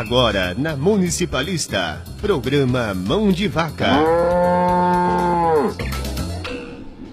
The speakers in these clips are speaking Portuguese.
Agora, na Municipalista, programa Mão de Vaca.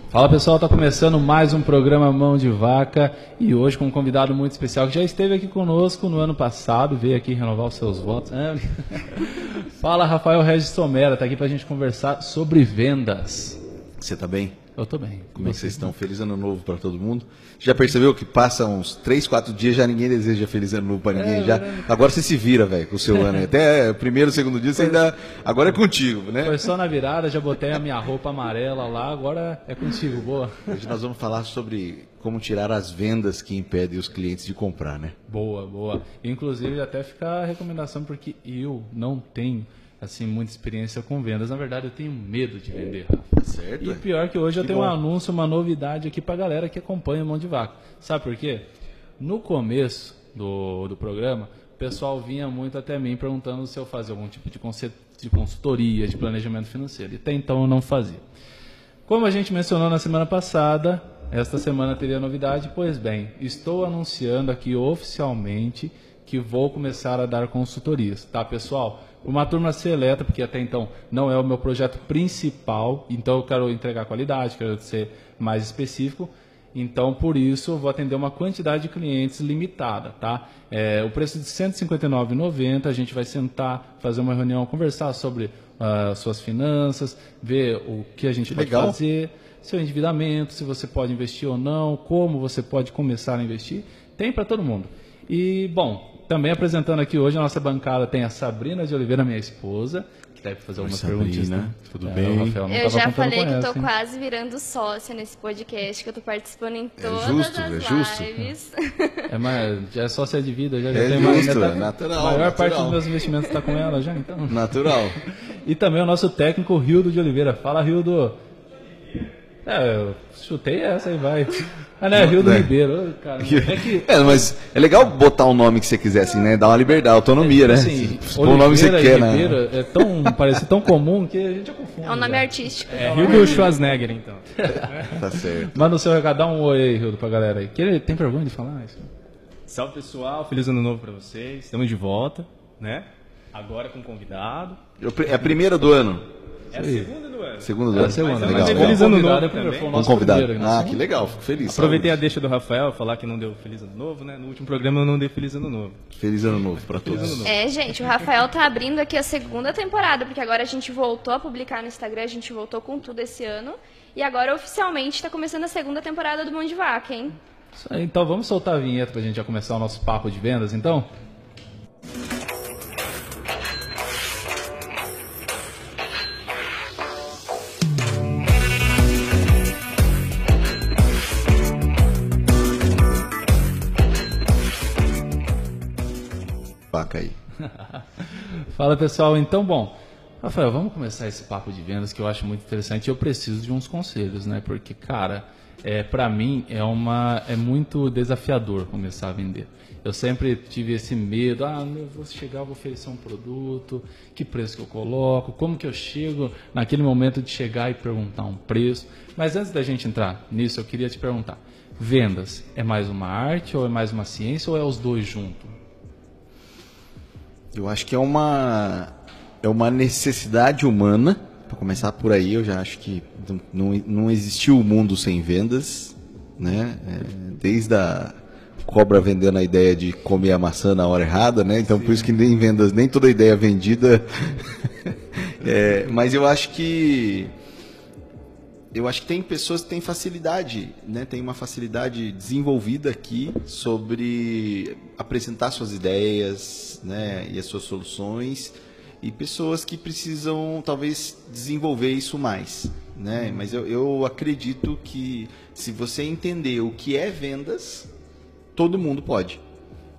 Fala pessoal, tá começando mais um programa Mão de Vaca e hoje com um convidado muito especial que já esteve aqui conosco no ano passado, veio aqui renovar os seus votos. Fala Rafael Regis Somera, tá aqui pra gente conversar sobre vendas. Você tá bem? Eu tô bem. Como é que vocês estão? Feliz ano novo para todo mundo. Já percebeu que passa uns 3, 4 dias já ninguém deseja feliz ano novo para ninguém? É, já... Agora você se vira, velho, com o seu ano. Até o primeiro, segundo dia você ainda. Agora é contigo, né? Foi só na virada, já botei a minha roupa amarela lá, agora é contigo, boa. Hoje nós vamos falar sobre como tirar as vendas que impedem os clientes de comprar, né? Boa, boa. Inclusive, até fica a recomendação, porque eu não tenho assim muita experiência com vendas. Na verdade, eu tenho medo de vender, Rafa. Certo. E pior que hoje que eu tenho bom. um anúncio, uma novidade aqui para a galera que acompanha o Mão de Vaca. Sabe por quê? No começo do, do programa, o pessoal vinha muito até mim perguntando se eu fazia algum tipo de, de consultoria, de planejamento financeiro. E até então eu não fazia. Como a gente mencionou na semana passada, esta semana teria novidade. Pois bem, estou anunciando aqui oficialmente que vou começar a dar consultorias, tá, pessoal? Uma turma seleta, porque até então não é o meu projeto principal, então eu quero entregar qualidade, quero ser mais específico. Então, por isso, eu vou atender uma quantidade de clientes limitada, tá? É, o preço de R$ 159,90, a gente vai sentar, fazer uma reunião, conversar sobre uh, suas finanças, ver o que a gente pode Legal. fazer, seu endividamento, se você pode investir ou não, como você pode começar a investir. Tem para todo mundo. E, bom, também apresentando aqui hoje a nossa bancada tem a Sabrina de Oliveira, minha esposa, que deve fazer algumas perguntas. Né? Tudo é, bem? Rafael, eu já falei que estou quase virando sócia nesse podcast, que eu estou participando em é todas é justo, as é justo. lives. É, mas já é sócia de vida, já, já é tem justo, mais, é natural. A maior natural. parte dos meus investimentos está com ela já, então. Natural. e também o nosso técnico Rildo de Oliveira. Fala, Rildo. É, eu chutei essa aí, vai. Ah, né? Rio do né? Ribeiro. Cara, é, que... é, mas é legal botar o um nome que você quiser, assim, né? Dar uma liberdade, autonomia, é, né? Assim, Põe o nome que você quer, né? É tão, parece tão comum que a gente já confunde. É um nome já. artístico. É Rio do Schwarzenegger, então. tá certo. Manda o seu recado, dá um oi aí, Rio, pra galera aí. Que ele tem vergonha de falar isso? Salve, pessoal. Feliz ano novo pra vocês. Estamos de volta, né? Agora com convidado. É a primeira do ano. É a segunda do ano. Segunda do ano. É segunda, legal. Feliz ano novo também. Um convidado. Ah, que legal, fico feliz. Aproveitei a deixa do Rafael, falar que não deu feliz ano novo, né? No último programa eu não dei feliz ano novo. Feliz ano novo para todos. É, gente, o Rafael tá abrindo aqui a segunda temporada, porque agora a gente voltou a publicar no Instagram, a gente voltou com tudo esse ano. E agora oficialmente está começando a segunda temporada do Mão de Vaca, hein? Então vamos soltar a vinheta pra gente já começar o nosso papo de vendas, então? Paca aí. Fala pessoal, então bom, Rafael, vamos começar esse papo de vendas que eu acho muito interessante. Eu preciso de uns conselhos, né? Porque cara, é para mim é uma é muito desafiador começar a vender. Eu sempre tive esse medo, ah, eu vou chegar, vou oferecer um produto, que preço que eu coloco, como que eu chego naquele momento de chegar e perguntar um preço. Mas antes da gente entrar nisso, eu queria te perguntar: vendas é mais uma arte ou é mais uma ciência ou é os dois juntos? Eu acho que é uma é uma necessidade humana. Para começar por aí, eu já acho que não, não existiu o mundo sem vendas, né? É, desde a cobra vendendo a ideia de comer a maçã na hora errada, né? Então Sim. por isso que nem vendas, nem toda ideia vendida. é, mas eu acho que eu acho que tem pessoas que têm facilidade, né? Tem uma facilidade desenvolvida aqui sobre apresentar suas ideias, né? E as suas soluções e pessoas que precisam talvez desenvolver isso mais, né? Mas eu, eu acredito que se você entender o que é vendas, todo mundo pode.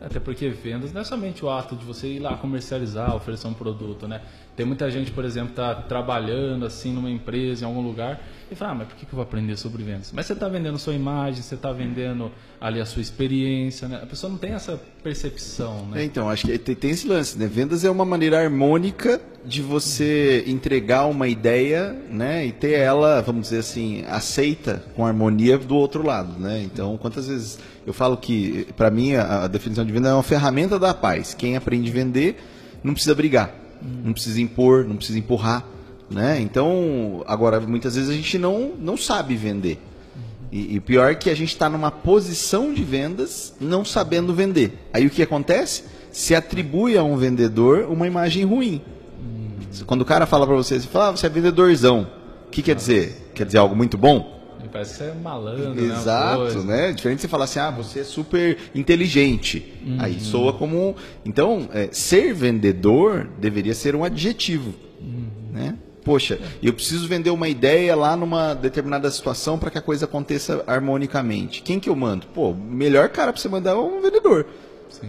Até porque vendas não é somente o ato de você ir lá comercializar, oferecer um produto, né? Tem muita gente, por exemplo, tá trabalhando assim numa empresa, em algum lugar, e fala, ah, mas por que eu vou aprender sobre vendas? Mas você está vendendo sua imagem, você está vendendo ali a sua experiência, né? A pessoa não tem essa percepção, né? É, então, acho que tem, tem esse lance, né? Vendas é uma maneira harmônica de você entregar uma ideia, né? E ter ela, vamos dizer assim, aceita com harmonia do outro lado, né? Então, quantas vezes eu falo que, para mim, a, a definição de venda é uma ferramenta da paz. Quem aprende a vender não precisa brigar, não precisa impor, não precisa empurrar, né? Então, agora muitas vezes a gente não não sabe vender. E, e pior é que a gente está numa posição de vendas não sabendo vender. Aí o que acontece? Se atribui a um vendedor uma imagem ruim. Quando o cara fala para você, você fala, ah, você é vendedorzão. O que quer dizer? Quer dizer algo muito bom? Parece que você é malandro, Exato, né? né? Diferente de você falar assim, ah, você é super inteligente. Aí soa como. Então, é, ser vendedor deveria ser um adjetivo. Né? Poxa, eu preciso vender uma ideia lá numa determinada situação para que a coisa aconteça harmonicamente. Quem que eu mando? Pô, o melhor cara para você mandar é um vendedor.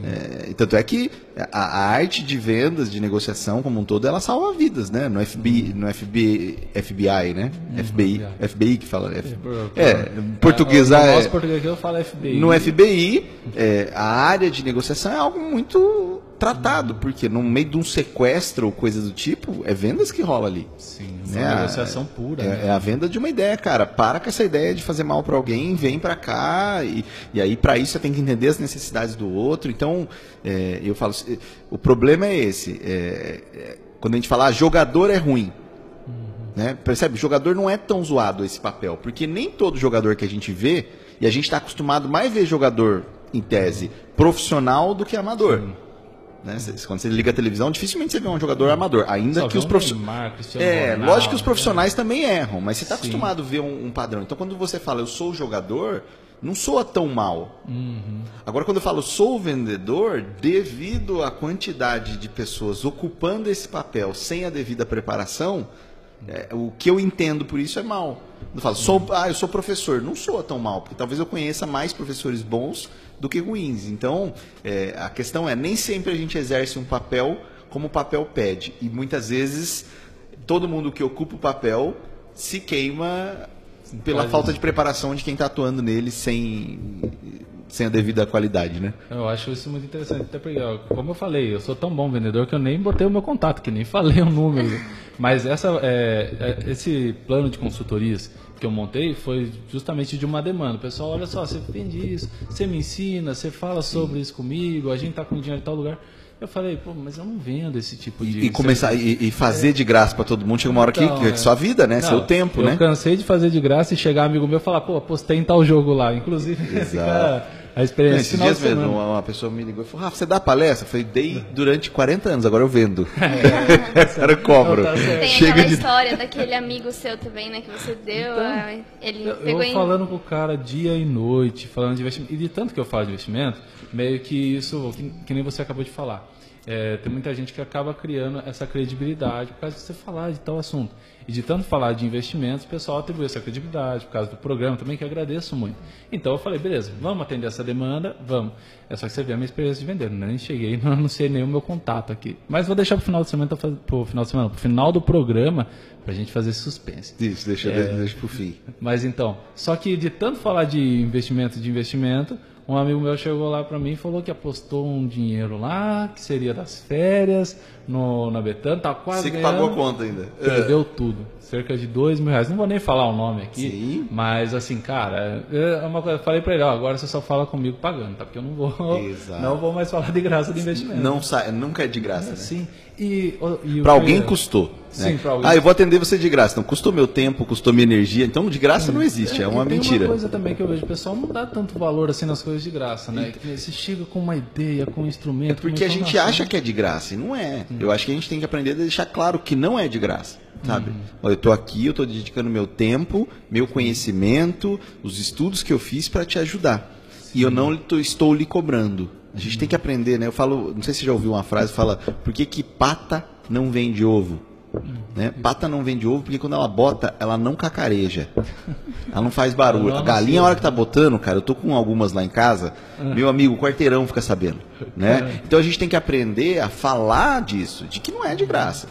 É, tanto é que a, a arte de vendas, de negociação como um todo, ela salva vidas, né? No FBI, no FBI, FBI né? FBI, FBI que fala. F, é, portuguesar. No é- nosso português aqui eu falo FBI. no FBI, é, a área de negociação é algo muito tratado, porque no meio de um sequestro ou coisa do tipo, é vendas que rola ali. Sim, né? uma negociação pura. É, né? é a venda de uma ideia, cara. Para com essa ideia de fazer mal para alguém, vem para cá e, e aí para isso você tem que entender as necessidades do outro. Então, é, eu falo, o problema é esse. é, é, quando a gente fala, ah, jogador é ruim. Né? Percebe? Jogador não é tão zoado esse papel, porque nem todo jogador que a gente vê, e a gente está acostumado mais a ver jogador, em tese, profissional do que amador. Né? Quando você liga a televisão, dificilmente você vê um jogador amador, ainda Só que os profissionais. É, Ronaldo, lógico que os né? profissionais também erram, mas você está acostumado a ver um, um padrão. Então, quando você fala eu sou jogador, não soa tão mal. Uhum. Agora, quando eu falo sou vendedor, devido à quantidade de pessoas ocupando esse papel sem a devida preparação, é, o que eu entendo por isso é mal. Eu falo, sou, ah, eu sou professor. Não soa tão mal, porque talvez eu conheça mais professores bons do que ruins. Então, é, a questão é, nem sempre a gente exerce um papel como o papel pede. E muitas vezes, todo mundo que ocupa o papel se queima pela Pode- falta de preparação de quem está atuando nele sem, sem a devida qualidade, né? Eu acho isso muito interessante, até porque, ó, como eu falei, eu sou tão bom vendedor que eu nem botei o meu contato, que nem falei o número. Mas essa, é, é, esse plano de consultorias que eu montei foi justamente de uma demanda. O pessoal, olha só, você vende isso, você me ensina, você fala sobre isso comigo, a gente tá com dinheiro em tal lugar. Eu falei, pô, mas eu não vendo esse tipo de. E começar e, e fazer de graça para todo mundo chega uma hora que, Então, que é é. sua vida, né? Não, Seu tempo, eu né? cansei de fazer de graça e chegar amigo meu e falar, pô, postei em tal jogo lá. Inclusive, esse Exato. cara, a experiência Esses dias mesmo, uma, uma pessoa me ligou e falou: Rafa, você dá palestra? Eu falei, dei durante 40 anos, agora eu vendo. Agora eu cobro. Não, tá. Tem Chega aquela de. história daquele amigo seu também, né, que você deu. Então, ah, ele Eu, pegou eu em. falando com o cara dia e noite, falando de investimento. E de tanto que eu falo de investimento, meio que isso, que, que nem você acabou de falar. É, tem muita gente que acaba criando essa credibilidade por causa de você falar de tal assunto. E de tanto falar de investimentos, o pessoal atribuiu essa credibilidade por causa do programa também, que agradeço muito. Então eu falei, beleza, vamos atender essa demanda, vamos. É só que você vê a minha experiência de vender, né? nem cheguei, não anunciei nem o meu contato aqui. Mas vou deixar pro final de semana, faz- pro final de semana, pro final do programa, pra gente fazer suspense. Isso, deixa, É. deixa pro fim. Mas então, só que de tanto falar de investimento, de investimento, um amigo meu chegou lá pra mim e falou que apostou um dinheiro lá, que seria das férias, no, na Betano, tá quase Você que ganhando, pagou a conta ainda. Perdeu tudo. Cerca de dois mil reais. Não vou nem falar o nome aqui. Sim. Mas assim, cara, é uma coisa. eu Falei pra ele, ó, agora você só fala comigo pagando, tá? Porque eu não vou. Exato. Não vou mais falar de graça de investimento. Não sai, nunca é de graça, né? Sim. E, e que- alguém custou. Sim, né? pra alguém. Ah, eu vou atender você de graça. Então, custou meu tempo, custou minha energia. Então, de graça não existe, é uma e tem mentira. uma coisa também que eu vejo, o pessoal não dá tanto valor assim nas coisas de graça, né? Que você chega com uma ideia, com um instrumento. Porque com a gente acha que é de graça, e não é. Eu acho que a gente tem que aprender a deixar claro que não é de graça, sabe? Olha, Eu estou aqui, eu estou dedicando meu tempo, meu conhecimento, os estudos que eu fiz para te ajudar. E eu não estou lhe cobrando. A gente tem que aprender, né? Eu falo, não sei se você já ouviu uma frase, fala, por que, que pata não vende ovo? Né? Pata não vende ovo porque quando ela bota, ela não cacareja. Ela não faz barulho. A galinha, a hora que tá botando, cara, eu tô com algumas lá em casa, meu amigo, o quarteirão fica sabendo. Né? Então a gente tem que aprender a falar disso, de que não é de graça.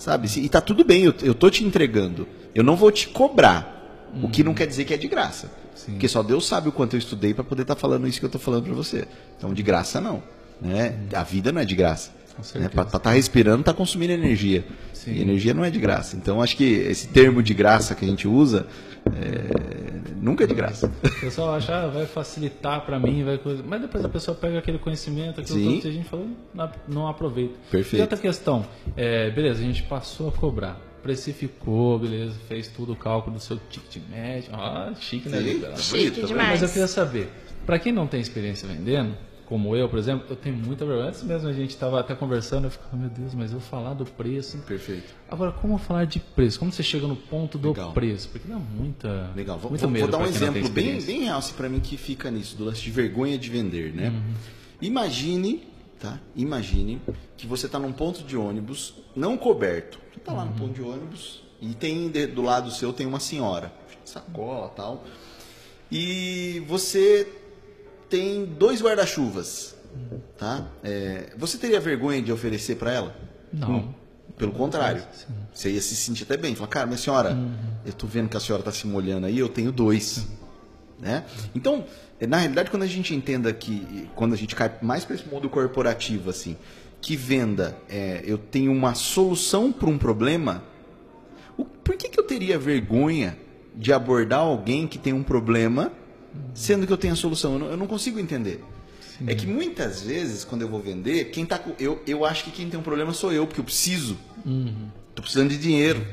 Sabe? E tá tudo bem, eu, eu tô te entregando. Eu não vou te cobrar. O que não quer dizer que é de graça. Sim. Porque só Deus sabe o quanto eu estudei para poder estar falando isso que eu tô falando para você. Então, de graça não. Né? A vida não é de graça. Né? Para estar respirando, tá consumindo energia. Sim. E energia não é de graça. Então acho que esse termo de graça que a gente usa é, nunca é de graça. O pessoal acha, ah, vai facilitar pra mim, vai coisa. Mas depois a pessoa pega aquele conhecimento, aquilo Sim. que a gente falou, não, não aproveita. Perfeito. E outra questão, é, beleza, a gente passou a cobrar. Precificou, beleza, fez tudo o cálculo do seu ticket médio. Ah, chique, né? Sim. Liga? Chique demais. Mas eu queria saber, pra quem não tem experiência vendendo, como eu, por exemplo, eu tenho muita vergonha. Antes mesmo a gente estava até conversando, eu ficava, meu Deus, mas eu falar do preço. Perfeito. Agora, como falar de preço? Como você chega no ponto do Legal. preço? Porque dá muita. Legal, vou, muito vou- medo vou dar um exemplo bem, bem real assim, pra mim que fica nisso, do lance de vergonha de vender, né? Imagine, tá? Imagine que você tá num ponto de ônibus não coberto. Você tá lá no ponto de ônibus e tem do lado seu tem uma senhora, sacola tal. E você tem dois guarda-chuvas, tá? É, você teria vergonha de oferecer pra ela? Não. Pelo contrário, Sim. você ia se sentir até bem. Falar, cara, minha senhora, eu tô vendo que a senhora está se molhando aí, eu tenho dois. Né? Então, eh, na realidade, quando a gente entenda que, quando a gente cai mais para esse mundo corporativo, assim, que venda, é, eu tenho uma solução para um problema, o- por que, que eu teria vergonha de abordar alguém que tem um problema, sendo que eu tenho a solução? Eu não, eu não consigo entender. É que muitas vezes, quando eu vou vender, quem tá com, eu, eu acho que quem tem um problema sou eu, porque eu preciso. Tô precisando de dinheiro.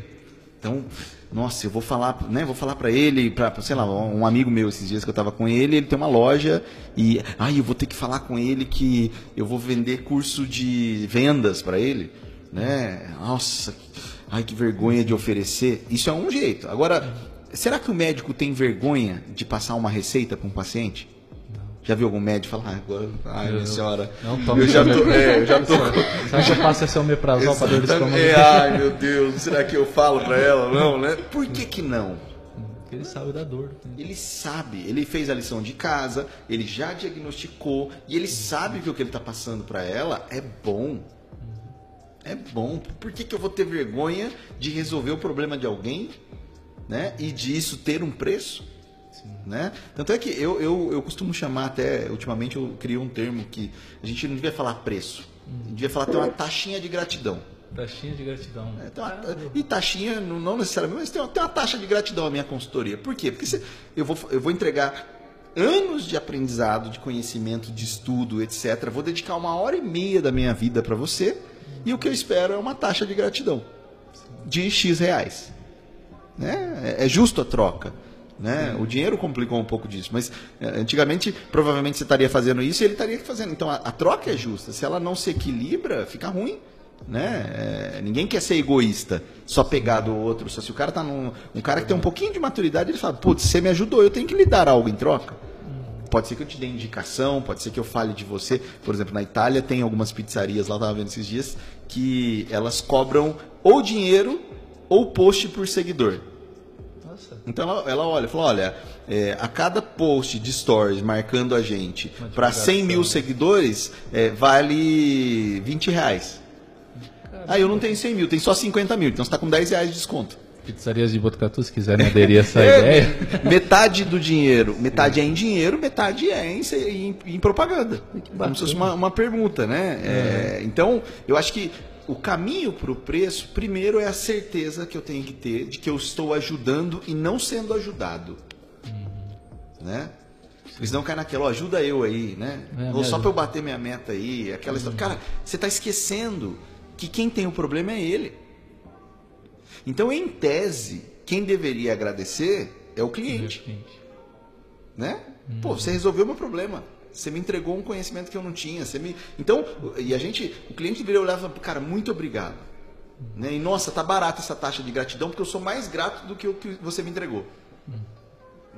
Então, nossa, eu vou falar, né? Vou falar para ele, para, sei lá, um amigo meu esses dias que eu tava com ele, ele tem uma loja e, ai, eu vou ter que falar com ele que eu vou vender curso de vendas para ele, né? Nossa, ai que vergonha de oferecer. Isso é um jeito. Agora, será que o médico tem vergonha de passar uma receita para um paciente? Já viu algum médico falar, ah, agora, ai, minha senhora, Não toma eu já tô, é, eu já tô, Será que eu passo esse omeprazol para dor de estômago? é, ai meu Deus, será que eu falo pra ela? Não, né? Por que que não? Porque ele sabe da dor. Ele sabe, ele fez a lição de casa, ele já diagnosticou e ele sabe que o que ele está passando para ela é bom. É bom. Por que, que eu vou ter vergonha de resolver o problema de alguém, né? E disso ter um preço, né? Tanto é que eu, eu, eu costumo chamar até, ultimamente eu criei um termo que a gente não devia falar preço, a gente devia falar ter uma taxinha de gratidão. Taxinha de gratidão. É, tem uma- e taxinha, não necessariamente, mas tem uma, tem uma taxa de gratidão a minha consultoria. Por quê? Porque você- eu, vou, eu vou entregar anos de aprendizado, de conhecimento, de estudo, etc. Vou dedicar uma hora e meia da minha vida para você e o que eu espero é uma taxa de gratidão de X reais. Né? É, é justo a troca. Né? O dinheiro complicou um pouco disso, mas é, antigamente provavelmente você estaria fazendo isso e ele estaria fazendo. Então a, a troca é justa. Se ela não se equilibra, fica ruim. Né? É, ninguém quer ser egoísta, só pegar do outro. Só se o cara tá num. Um cara que tem um pouquinho de maturidade, ele fala, putz, você me ajudou, eu tenho que lhe dar algo em troca. Pode ser que eu te dê indicação, pode ser que eu fale de você. Por exemplo, na Itália tem algumas pizzarias, lá eu estava vendo esses dias, que elas cobram ou dinheiro ou post por seguidor. Nossa. Então ela, ela olha, falou, olha, é, a cada post de stories marcando a gente para 100 mil divulgação. seguidores, é, vale 20 reais. Aí eu não tenho 100 mil, tem só 50 mil, então você está com 10 reais de desconto. Pizzarias de Botucatu, se quiserem aderir a essa É, ideia. Metade do dinheiro, metade é em dinheiro, metade é em, em- em propaganda. Como se fosse uma, uma pergunta, né? É, então, eu acho que o caminho para o preço, primeiro, é a certeza que eu tenho que ter de que eu estou ajudando e não sendo ajudado. Né? Porque senão cai naquela, ó, ajuda eu aí, né? É, Ou só para eu bater minha meta aí, aquela história. Cara, você está esquecendo que quem tem o problema é ele. Então, em tese, quem deveria agradecer é o cliente, né? Pô, você resolveu meu problema. Você me entregou um conhecimento que eu não tinha. Você me... Então, e a gente, o cliente deveria olhar e falar, cara, muito obrigado. Né? E nossa, tá barata essa taxa de gratidão porque eu sou mais grato do que o que você me entregou.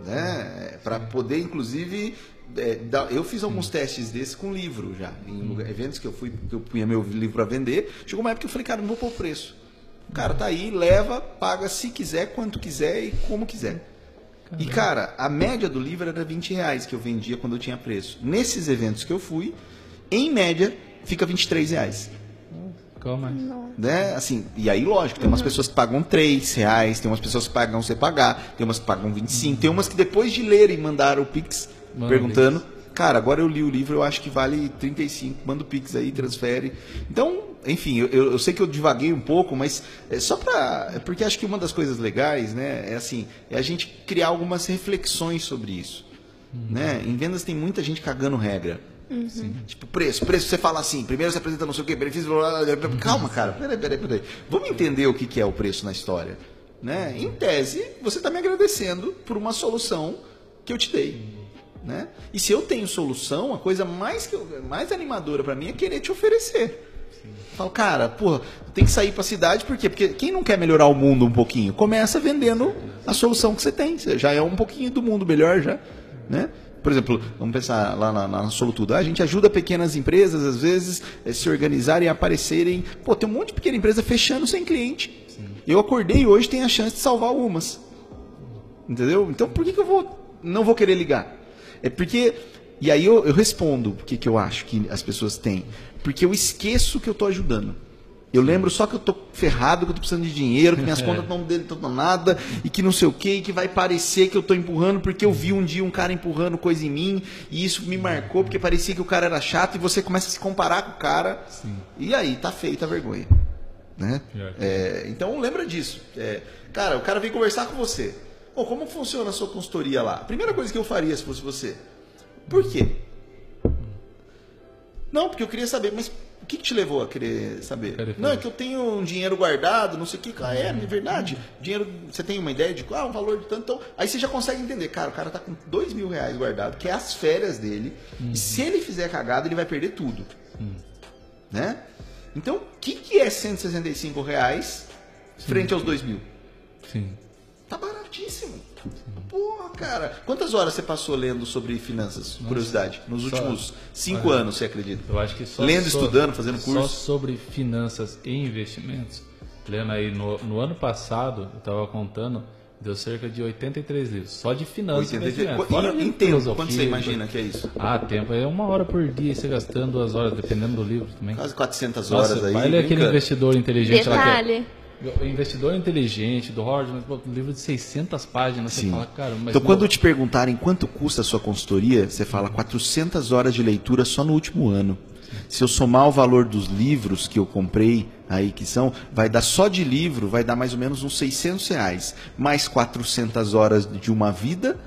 Né? Para poder, inclusive, é, dar- eu fiz alguns testes desses com livro já, em lugar- eventos que eu fui, que eu punha meu livro para vender. Chegou uma época que eu falei, cara, não vou pôr o preço. O cara tá aí, leva, paga se quiser, quanto quiser e como quiser. E, cara, a média do livro era 20 reais que eu vendia quando eu tinha preço. Nesses eventos que eu fui, em média, fica 23 reais. Qual mais? Né? Assim, e aí, lógico, tem umas pessoas que pagam 3 reais, tem umas pessoas que pagam sem pagar, tem umas que pagam 25, tem umas que depois de lerem mandaram o Pix Manda perguntando. Cara, agora eu li o livro, eu acho que vale 35, manda o Pix aí, transfere. Então, enfim, eu, eu, sei que eu divaguei um pouco, mas é só para. é Porque acho que uma das coisas legais, né, é assim, é a gente criar algumas reflexões sobre isso. Né? Em vendas tem muita gente cagando regra. Tipo, preço, preço, você fala assim, primeiro você apresenta não sei o que, benefício, blá, blá, blá, blá. calma, cara, peraí, peraí, peraí. Vamos entender o que, que é o preço na história. Né? Em tese, você está me agradecendo por uma solução que eu te dei. Né? E se eu tenho solução, a coisa mais, que eu- mais animadora para mim é querer te oferecer. Falo, cara, porra, tem que sair pra cidade, por quê? Porque quem não quer melhorar o mundo um pouquinho? Começa vendendo a solução que você tem. Você já é um pouquinho do mundo melhor, já. Né? Por exemplo, vamos pensar lá na, na Solutudo. Ah, a gente ajuda pequenas empresas, às vezes, a se organizarem e aparecerem. Pô, tem um monte de pequena empresa fechando sem cliente. Eu acordei hoje, tem a chance de salvar algumas. Entendeu? Então por que, que eu vou não vou querer ligar? É porque. E aí eu, eu respondo o que, que eu acho que as pessoas têm. Porque eu esqueço que eu estou ajudando. Eu lembro só que eu tô ferrado, que eu tô precisando de dinheiro, que minhas contas não dão nada, e que não sei o que, e que vai parecer que eu tô empurrando, porque eu vi um dia um cara empurrando coisa em mim, e isso me marcou, porque parecia que o cara era chato, e você começa a se comparar com o cara. E aí, tá feita a vergonha. Né? Que É, então lembra disso. É, cara, o cara vem conversar com você. Como funciona a sua consultoria lá? A primeira coisa que eu faria se fosse você. Por quê? Não, porque eu queria saber, mas o que, que te levou a querer saber? Não, é que eu tenho um dinheiro guardado, não sei o que. Ah, é, é verdade. Dinheiro, você tem uma ideia de ah, um valor de tanto. Então, aí você já consegue entender, cara, o cara tá com dois mil reais guardado, que é as férias dele. E se ele fizer cagada, ele vai perder tudo. Né? Então, o que, que é 165 reais frente aos dois mil? Sim. Tá baratíssimo. Porra, cara. Quantas horas você passou lendo sobre finanças? Curiosidade. Nos últimos cinco anos, você acredita? Eu acho que só Lendo, so- estudando, fazendo Só curso. sobre finanças e investimentos, lendo aí no, no ano passado, eu estava contando, deu cerca de 83 livros, só de finanças e 83. investimentos. Qu- Fora Em, tempo, quanto você imagina que é isso? Ah, tempo é uma hora por dia, você gastando duas horas, dependendo do livro também. Quase 400 Nossa, horas aí. vai ler aquele investidor inteligente lá que é- Detalhe. O Investidor Inteligente, do pô, um livro de 600 páginas, você Sim. fala, cara, mas... Então, quando meu, te perguntarem quanto custa a sua consultoria, você fala 400 horas de leitura só no último ano. Se eu somar o valor dos livros que eu comprei aí, que são, vai dar só de livro, vai dar mais ou menos uns 600 reais. Mais 400 horas de uma vida,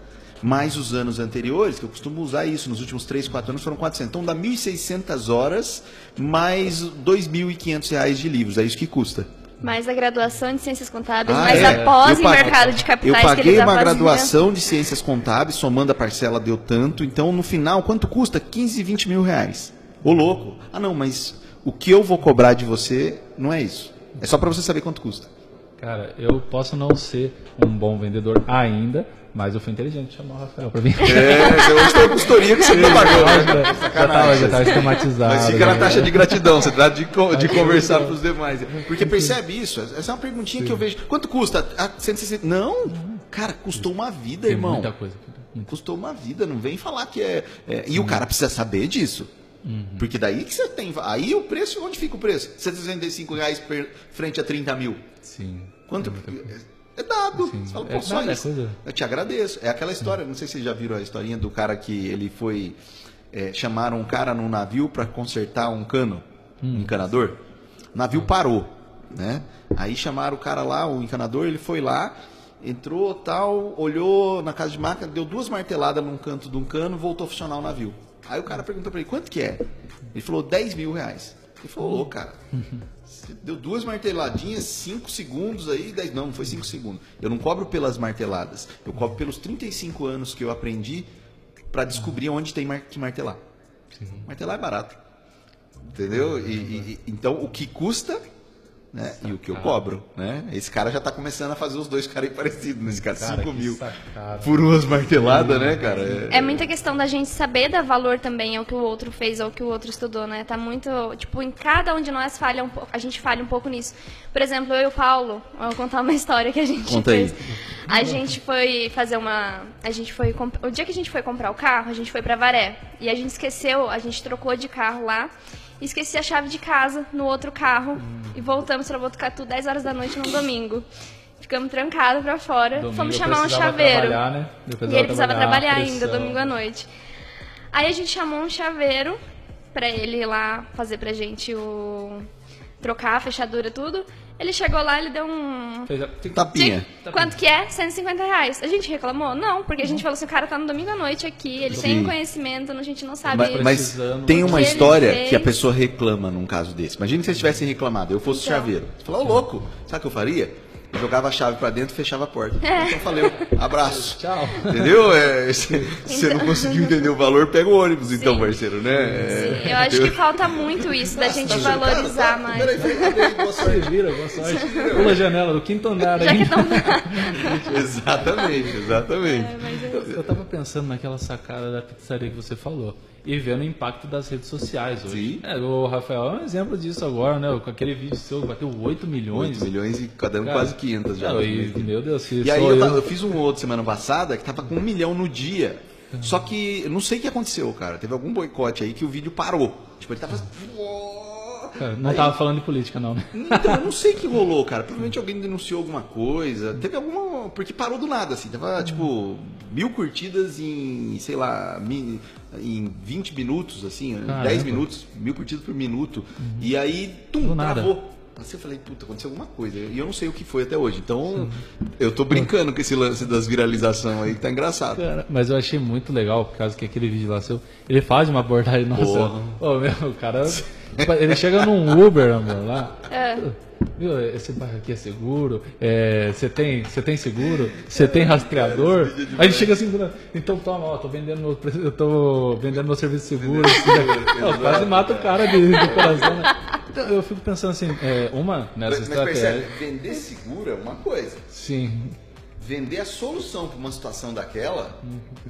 mais os anos anteriores, que eu costumo usar isso, nos últimos 3, 4 anos foram 400. Então dá 1.600 horas, mais 2.500 reais de livros, é isso que custa. Mais a graduação de ciências contábeis, Ah, mais é. a pós Eu em paguei- mercado de capitais Eu que paguei eles uma graduação de ciências contábeis, somando a parcela deu tanto, então no final, quanto custa? 15, 20 mil reais. Ô louco. Ah não, mas o que eu vou cobrar de você não é isso. É só para você saber quanto custa. Cara, eu posso não ser um bom vendedor ainda, mas eu fui inteligente chamar o Rafael pra mim. É, hoje tem a consultoria que você tá pagando. já, já, tava, já tava esquematizado. Mas fica na né? taxa de gratidão, você trata de, de conversar para os demais. Porque percebe isso, essa é uma perguntinha que eu vejo. Quanto custa? Ah, 160. Não, cara, custou uma vida, Tem irmão. muita coisa. Custou uma vida, não vem falar que é. é- e o cara precisa saber disso. Porque daí que você tem. Aí o preço, onde fica o preço? 165 reais per- frente a 30 mil. Sim. Quanto? É dado. Sim. Você fala, É pô, só nada, é isso. coisa- Eu te agradeço. É aquela história, não sei se vocês já viram a historinha do cara que ele foi. é, chamaram um cara num navio para consertar um cano, um encanador. O navio parou, né? Aí chamaram o cara lá, o encanador, ele foi lá, entrou tal, olhou na casa de máquina, deu duas marteladas num canto de um cano, voltou a funcionar o navio. Aí o cara perguntou para ele, quanto que é? Ele falou, 10 mil reais. Ele falou, cara, deu duas marteladinhas, 5 segundos aí, 10. Não, não foi 5 segundos. Eu não cobro pelas marteladas. Eu cobro pelos 35 anos que eu aprendi para descobrir onde tem que martelar. Martelar é barato. Entendeu? E- e- então o que custa né? e o que eu cobro. Né? Esse cara já tá começando a fazer os dois caras parecidos, nesse cara, Cara, 5 que mil. sacada. Por umas marteladas, né, cara? É muita questão da gente saber dar valor também ao que o outro fez ou que o outro estudou, né? Tá muito, tipo, em cada um de nós falha um pouco, a gente falha um pouco nisso. Por exemplo, eu e o Paulo, eu vou contar uma história que a gente Conta aí. fez. A gente foi fazer uma, a gente foi comp- o dia que a gente foi comprar o carro, a gente foi pra Varé e a gente esqueceu, a gente trocou de carro lá. Esqueci a chave de casa no outro carro e voltamos para Botucatu 10 horas da noite num domingo. Ficamos trancados pra fora, Domingo fomos chamar um chaveiro. trabalhar, né? E ele precisava trabalhar ainda, pressão. domingo à noite. Aí a gente chamou um chaveiro pra ele ir lá fazer pra gente o. trocar a fechadura tudo. Ele chegou lá, ele deu um. Fez a- Tapinha. Quanto que é? 150 reais. A gente reclamou? Não, porque a gente falou assim, o cara tá no domingo à noite aqui, ele Sim. tem conhecimento, a gente não sabe. Mas, mas tem uma O que história que a pessoa reclama num caso desse. Imagina que você tivesse reclamado, eu fosse Então. chaveiro. Você falou, ô louco, sabe o que eu faria? Eu jogava a chave pra dentro e fechava a porta. É. Então valeu, abraço. Tchau. Entendeu? É, se você não conseguiu entender o valor, pega o ônibus, então, Sim. parceiro, né? É, Sim, eu acho que falta muito isso, da gente Tá cara, valorizar tá, mais. Peraí, peraí, peraí, boa sorte. vira, boa sorte. Pula a janela do quinto andar Já que ainda. estão Exatamente, exatamente. Eu, eu tava pensando naquela sacada da pizzaria que você falou. E vendo o impacto das redes sociais hoje. Sim. É, o Rafael é um exemplo disso agora, né? Com aquele vídeo seu que bateu 8 milhões. 8 milhões e cada um Cara, quase 500 já. Não, e, meu Deus, E aí eu, eu, fiz um outro semana passada que tava com um milhão no dia. Só que eu não sei o que aconteceu, cara. Teve algum boicote aí que o vídeo parou. Tipo, ele tava. Não tava falando de política, não, né? Então, eu não sei o que rolou, cara. Provavelmente alguém denunciou alguma coisa. Teve alguma. Porque parou do nada, assim. Tava, tipo, mil curtidas em, sei lá, em 20 minutos, assim, Caramba. 10 minutos, mil curtidas por minuto. E aí, tum, Do nada. travou. Assim eu falei, puta, aconteceu alguma coisa. E eu não sei o que foi até hoje. Então, eu tô brincando com esse lance das viralizações aí, que tá engraçado. Cara, mas eu achei muito legal, por causa que aquele vídeo lá seu, ele faz uma abordagem nossa. Porra. Ô, meu, o cara. Ele chega num Uber, amor, lá. É. Viu, esse bairro aqui é seguro? É, Você tem, você tem seguro? Você tem rastreador? Aí ele chega assim, então toma, ó, tô vendendo meu, eu tô vendendo meu serviço seguro. assim, Ó, quase mata o cara de, do coração. Né? Então, eu fico pensando assim, é, uma nessa Mas, mas percebe, estratégia. vender seguro é uma coisa. Sim, Vender a solução para uma situação daquela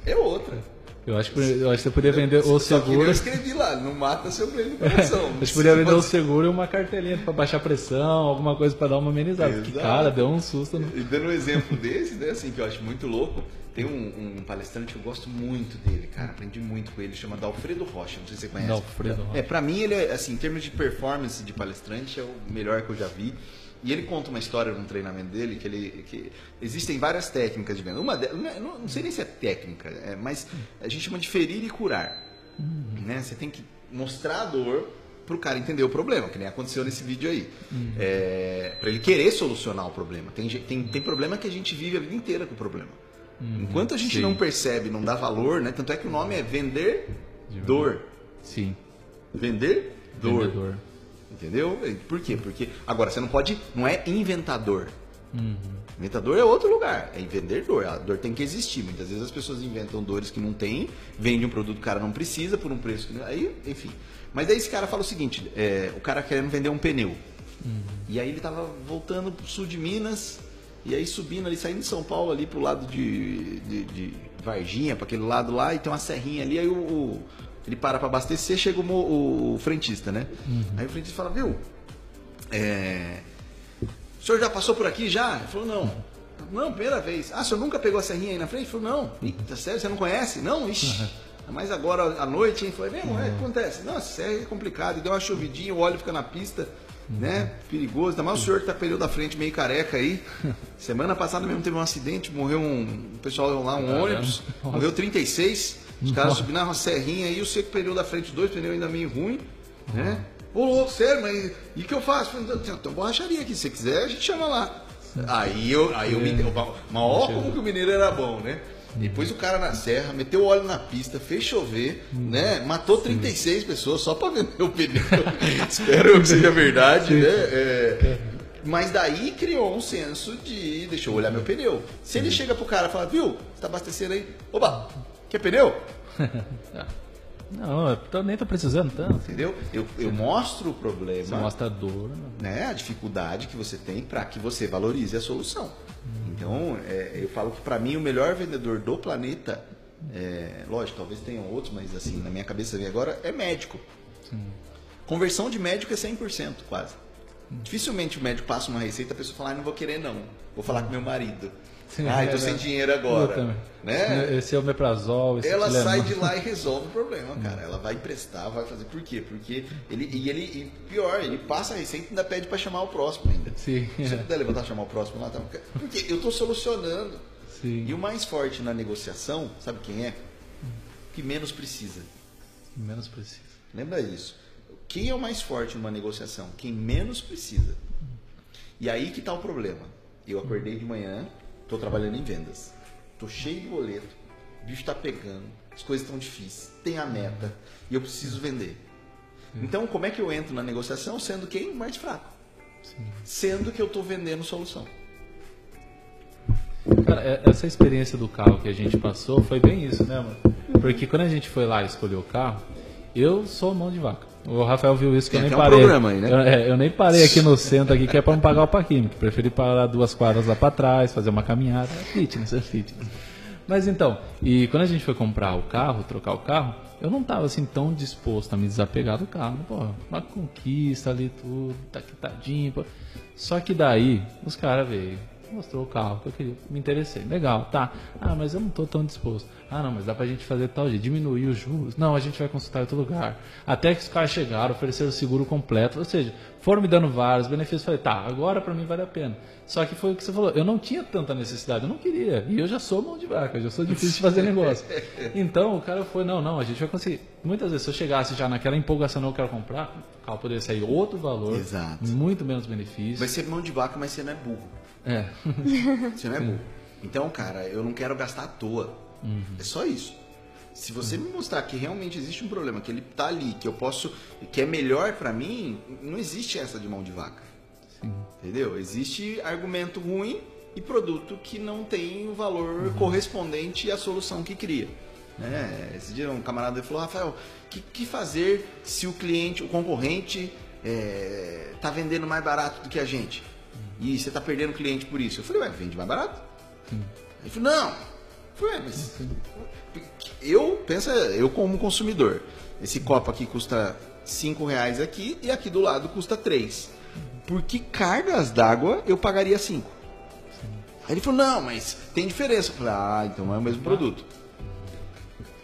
é outra. Eu acho, que, eu acho que você poderia vender o que nem seguro. eu escrevi lá, não mata seu prêmio do coração. A gente podia vender o seguro e uma cartelinha pra baixar a pressão, alguma coisa pra dar uma amenizada. Porque, Exato. cara, deu um susto. No... E dando um exemplo desse, né, assim, que eu acho muito louco, tem um, um palestrante que eu gosto muito dele, cara, aprendi muito com ele, chama Alfredo Rocha, não sei se você conhece. Dalfredo Rocha. É, pra mim ele é, assim, em termos de performance de palestrante, é o melhor que eu já vi. E ele conta uma história num treinamento dele que ele que existem várias técnicas de venda. Uma de- não, é- não- sei nem se é técnica, é, mas a gente chama de ferir e curar. Né? Você tem que mostrar a dor pro cara entender o problema, que nem aconteceu nesse vídeo aí. É, para ele querer solucionar o problema. Tem, tem, tem problema que a gente vive a vida inteira com o problema. Enquanto a gente sim. não percebe, não dá valor, né? Tanto é que o nome é vender dor. Sim, Vender dor. vendedor. Entendeu? Por quê? Porque agora você não pode, não é inventador. Uhum. Inventador é outro lugar, é vender dor. A dor tem que existir. Muitas vezes as pessoas inventam dores que não tem, vendem um produto que o cara não precisa por um preço que não. Aí, enfim. Mas daí esse cara fala o seguinte: é, o cara querendo vender um pneu. E aí ele tava voltando pro sul de Minas, e aí subindo ali, saindo de São Paulo ali pro lado de, de, de Varginha, para aquele lado lá, e tem uma serrinha ali, aí o, o- ele para para abastecer, chega o, o, o frentista, né? Aí o frentista fala, viu, é, o senhor já passou por aqui já? Ele falou, não. Não, primeira vez. Ah, o senhor nunca pegou a serrinha aí na frente? Ele falou, não. Eita, sério, você não conhece? Não, ixi. Mas agora à noite, hein? Falei, mesmo, é, o que acontece? Não, serra é complicado. E deu uma chuvidinha, o óleo fica na pista, né? Perigoso. Ainda mais o senhor que tá pneu da frente meio careca aí. Semana passada mesmo teve um acidente, morreu um, um pessoal lá, um Caramba. ônibus. Morreu 36. Os caras subindo na serrinha aí, o seco pneu da frente, dois pneus ainda meio ruim, né? Ô, louco, sério, mas e o que eu faço? Tem, uma borracharia aqui, se você quiser, a gente chama lá. Aí eu, aí eu me deu. Mas ó, como que o mineiro era bom, né? Depois o cara na serra, meteu óleo na pista, fez chover, né? Matou 36 pessoas só pra vender o pneu. Espero que seja verdade, né? É, mas daí criou um senso de deixa eu olhar meu pneu. Se ele chega pro cara e fala, viu, você tá abastecendo aí? Opa, quer pneu? Não, eu tô- nem tô precisando tanto. Entendeu? Eu, eu mostro o problema. Você mostra a dor. né? né, a dificuldade que você tem para que você valorize a solução. Então, é, eu falo que para mim o melhor vendedor do planeta, é, lógico, talvez tenham outros, mas assim, na minha cabeça vem agora, é médico. Conversão de médico é 100% quase. Dificilmente o médico passa uma receita e a pessoa fala, ah, não vou querer não, vou falar com meu marido. Sim, Ai, tô é, sem dinheiro agora. Né? Esse é o meprazol. Esse Ela Tilenol. sai de lá e resolve o problema, cara. Ela vai emprestar, vai fazer. Por quê? Porque ele. E ele. E pior, ele passa a receita e ainda pede para chamar o próximo ainda. Sim, Se você puder levantar chamar o próximo lá, tá? Porque eu tô solucionando. sim. E o mais forte na negociação, sabe quem é? que menos precisa. Menos preciso. Lembra isso. Quem é o mais forte numa negociação? Quem menos precisa. E aí que está o problema. Eu acordei de manhã, estou trabalhando em vendas. Estou cheio de boleto, o bicho está pegando, as coisas estão difíceis, tem a meta e eu preciso vender. Então, como é que eu entro na negociação sendo quem? Mais fraco. Sendo que eu estou vendendo solução. Cara, é- essa experiência do carro que a gente passou foi bem isso, né, mano? Porque quando a gente foi lá escolher o carro, eu sou mão de vaca. O Rafael viu isso que Tem eu nem até um parei. programa aí, né? Eu, é, eu nem parei aqui no centro aqui que é pra não pagar o paquímetro. Preferi parar duas quadras lá pra trás, fazer uma caminhada. É fitness, é fitness. Mas então, e quando a gente foi comprar o carro, trocar o carro, eu não tava assim tão disposto a me desapegar do carro. Pô, uma conquista ali, tudo, tá quitadinho. Pô. Só que daí, os caras veio, mostrou o carro que eu queria, me interessei. Legal, tá. Ah, mas eu não tô tão disposto. Ah, não, mas dá pra gente fazer tal jeito, diminuir os juros. Não, a gente vai consultar em outro lugar. Até que os caras chegaram, ofereceram o seguro completo. Ou seja, foram me dando vários benefícios. Falei, tá, agora pra mim vale a pena. Só que foi o que você falou, eu não tinha tanta necessidade, eu não queria. E eu já sou mão de vaca, eu já sou difícil de fazer negócio. Então o cara foi, não, não, a gente vai conseguir. Muitas vezes, se eu chegasse já naquela empolgação, não eu quero comprar, o carro poderia sair outro valor, Exato. muito menos benefício. Vai ser mão de vaca, mas você não é burro. É. Você não é burro. Então, cara, eu não quero gastar à toa. É só isso. Se você me mostrar que realmente existe um problema, que ele tá ali, que eu posso, que é melhor pra mim, não existe essa de mão de vaca. Entendeu? Existe argumento ruim e produto que não tem o valor correspondente à solução que cria. Né? Esse dia um camarada falou, Rafael, o que, que fazer se o cliente, o concorrente, está vendendo mais barato do que a gente? E você está perdendo cliente por isso? Eu falei, ué, vende mais barato? Ele falou, não. Eu falei, mas eu, pensa, eu como consumidor, esse copo aqui custa 5 reais aqui e aqui do lado custa 3. Por que cargas d'água eu pagaria 5? Aí ele falou, não, mas tem diferença. Eu falei, ah, então é o mesmo produto.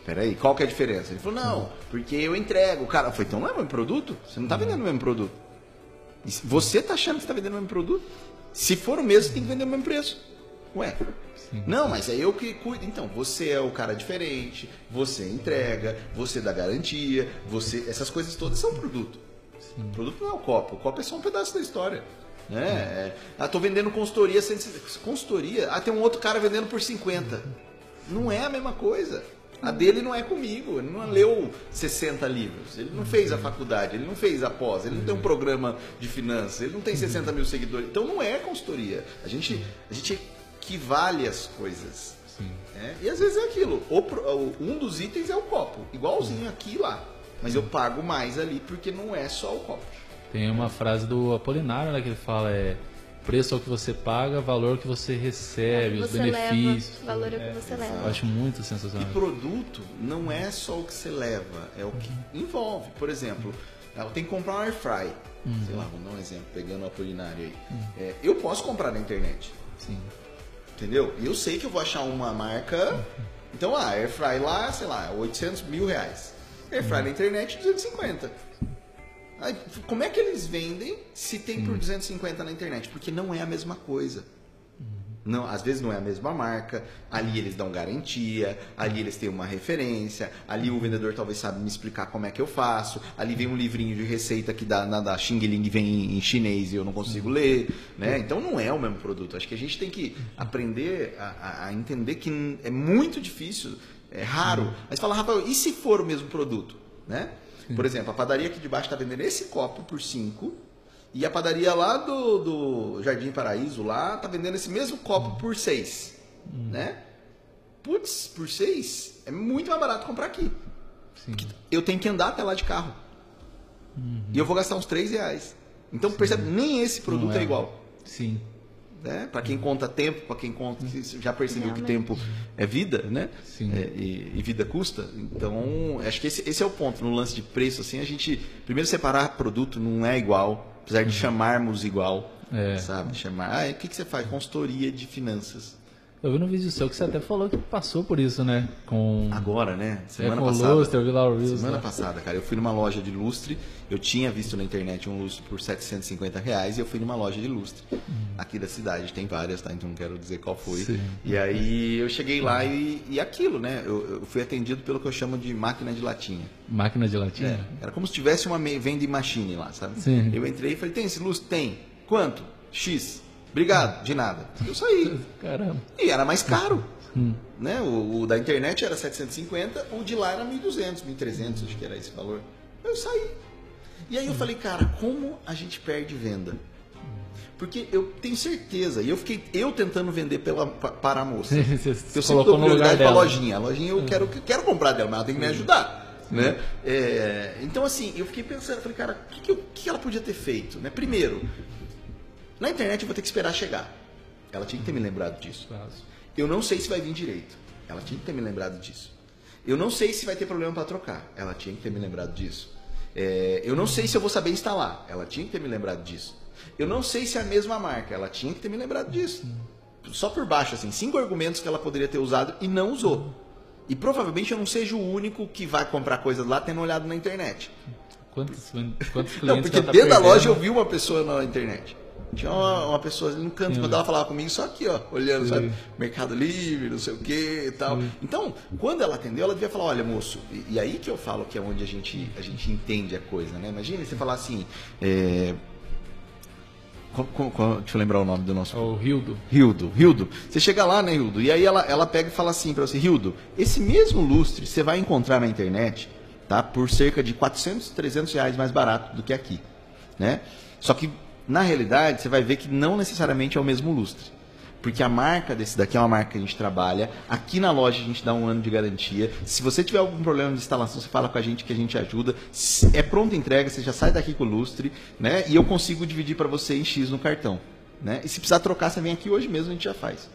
Peraí, qual que é a diferença? Ele falou, não, porque eu entrego. Cara foi, então não é o mesmo produto? Você não está vendendo o mesmo produto. Você está achando que está vendendo o mesmo produto? Se for o mesmo, tem que vender o mesmo preço. Ué, não, mas é eu que cuido. Então, você é o cara diferente, você entrega, você dá garantia, você. Essas coisas todas são produto. O produto não é o copo, o copo é só um pedaço da história. Né? É, ah, tô vendendo consultoria, 160 consultoria. Ah, tem um outro cara vendendo por 50. Não é a mesma coisa. A dele não é comigo, ele não leu 60 livros, ele não fez a faculdade, ele não fez a pós, ele não tem um programa de finanças, ele não tem 60 mil seguidores. Então não é consultoria. A gente, a gente equivale as coisas. né? E às vezes é aquilo. Um dos itens é o copo, igualzinho aqui e lá. Mas eu pago mais ali porque não é só o copo. Tem uma frase do Apolinário né, que ele fala é preço é o que você paga, valor que você recebe, os você benefícios. leva, valor é o que você Eu leva. acho muito E sensacional. produto não é só o que você leva, é o que envolve. Por exemplo, eu tenho que comprar um air fry. Sei lá, vamos dar um exemplo, pegando o Apolinário aí. É, eu posso comprar na internet. Sim. Entendeu? E eu sei que eu vou achar uma marca. Então, ah, air fry lá, sei lá, 800 mil reais. Air fry na internet, 250. Aí, como é que eles vendem se tem por 250 na internet? Porque não é a mesma coisa. Não, às vezes não é a mesma marca, ali eles dão garantia, ali eles têm uma referência, ali o vendedor talvez sabe me explicar como é que eu faço, ali vem um livrinho de receita que da, na, da Xing Ling vem em chinês e eu não consigo ler, né? Então não é o mesmo produto. Acho que a gente tem que aprender a, a- entender que é muito difícil, é raro. Mas fala, Rafael, e se for o mesmo produto, né? Por exemplo, a padaria aqui de baixo está vendendo esse copo por 5 e a padaria lá do, do Jardim Paraíso lá tá vendendo esse mesmo copo por 6, né? Putz, por 6 é muito mais barato comprar aqui. Sim. Eu tenho que andar até lá de carro. E eu vou gastar uns 3 reais. Então percebe, nem esse produto Não é igual. Sim. Né? Para quem conta tempo, para quem conta, já percebeu que Realmente. tempo é vida, né? Sim. É, e, e vida custa. Então, acho que esse, esse é o ponto no lance de preço. Assim, a gente primeiro separar produto não é igual, apesar Uhum. de chamarmos igual, É. sabe? Chamar. Ah, o que, que você faz? Consultoria de finanças. Eu vi no vídeo seu que você até falou que passou por isso, né? Com, Agora, né? é, Semana com passada. lustre, eu vi lá o Reels. Semana né? passada, cara, eu fui numa loja de lustre, eu tinha visto na internet um lustre por 750 reais e eu fui numa loja de lustre. Aqui da cidade, tem várias, tá? Então não quero dizer qual foi. Sim. E aí eu cheguei lá e, e aquilo, né? Eu, eu fui atendido pelo que eu chamo de máquina de latinha. Máquina de latinha? É, era como se tivesse uma vending machine lá, sabe? Sim. Eu entrei e falei, tem esse lustre? Tem. Quanto? X. Obrigado, de nada. Eu saí. Caramba. E era mais caro. Né? O, o da internet era 750, o de lá era 1.200, 1.300, acho que era esse valor. Eu saí. E aí eu falei, cara, como a gente perde venda? Porque eu tenho certeza, e eu fiquei eu tentando vender pela, pa- para a moça. Você eu sempre dou prioridade para a lojinha. A lojinha eu quero, quero comprar dela, mas ela tem que me ajudar. Né? É, então, assim, eu fiquei pensando, eu falei, cara, o que, que, que ela podia ter feito? Né? Primeiro, na internet eu vou ter que esperar chegar. Ela tinha que ter me lembrado disso. Eu não sei se vai vir direito. Ela tinha que ter me lembrado disso. Eu não sei se vai ter problema para trocar. Ela tinha que ter me lembrado disso. É, eu não sei se eu vou saber instalar. Ela tinha que ter me lembrado disso. Eu não sei se é a mesma marca. Ela tinha que ter me lembrado disso. Só por baixo, assim, cinco argumentos que ela poderia ter usado e não usou. E provavelmente eu não seja o único que vai comprar coisas lá tendo olhado na internet. Quantos, quantos clientes Não, porque tá dentro da perdendo? loja eu vi uma pessoa na internet. Tinha uma, uma pessoa ali no canto, quando ela falava comigo, só aqui, ó, olhando, sabe? Mercado Livre, não sei o que e tal. Então, quando ela atendeu, ela devia falar, olha, moço, e, e aí que eu falo que é onde a gente, a gente entende a coisa, né? Imagina você falar assim, é... qual- deixa eu lembrar o nome do nosso É O Rildo. Hildo, Hildo, você chega lá, né, Hildo? E aí ela, ela pega e fala assim pra você, Hildo, esse mesmo lustre você vai encontrar na internet, tá? Por cerca de 400, 300 reais mais barato do que aqui, né? Só que, na realidade, você vai ver que não necessariamente é o mesmo lustre. Porque a marca desse daqui é uma marca que a gente trabalha. Aqui na loja a gente dá um ano de garantia. Se você tiver algum problema de instalação, você fala com a gente que a gente ajuda. É pronta entrega, você já sai daqui com o lustre, né? E eu consigo dividir para você em X no cartão. Né? E se precisar trocar, você vem aqui hoje mesmo, a gente já faz.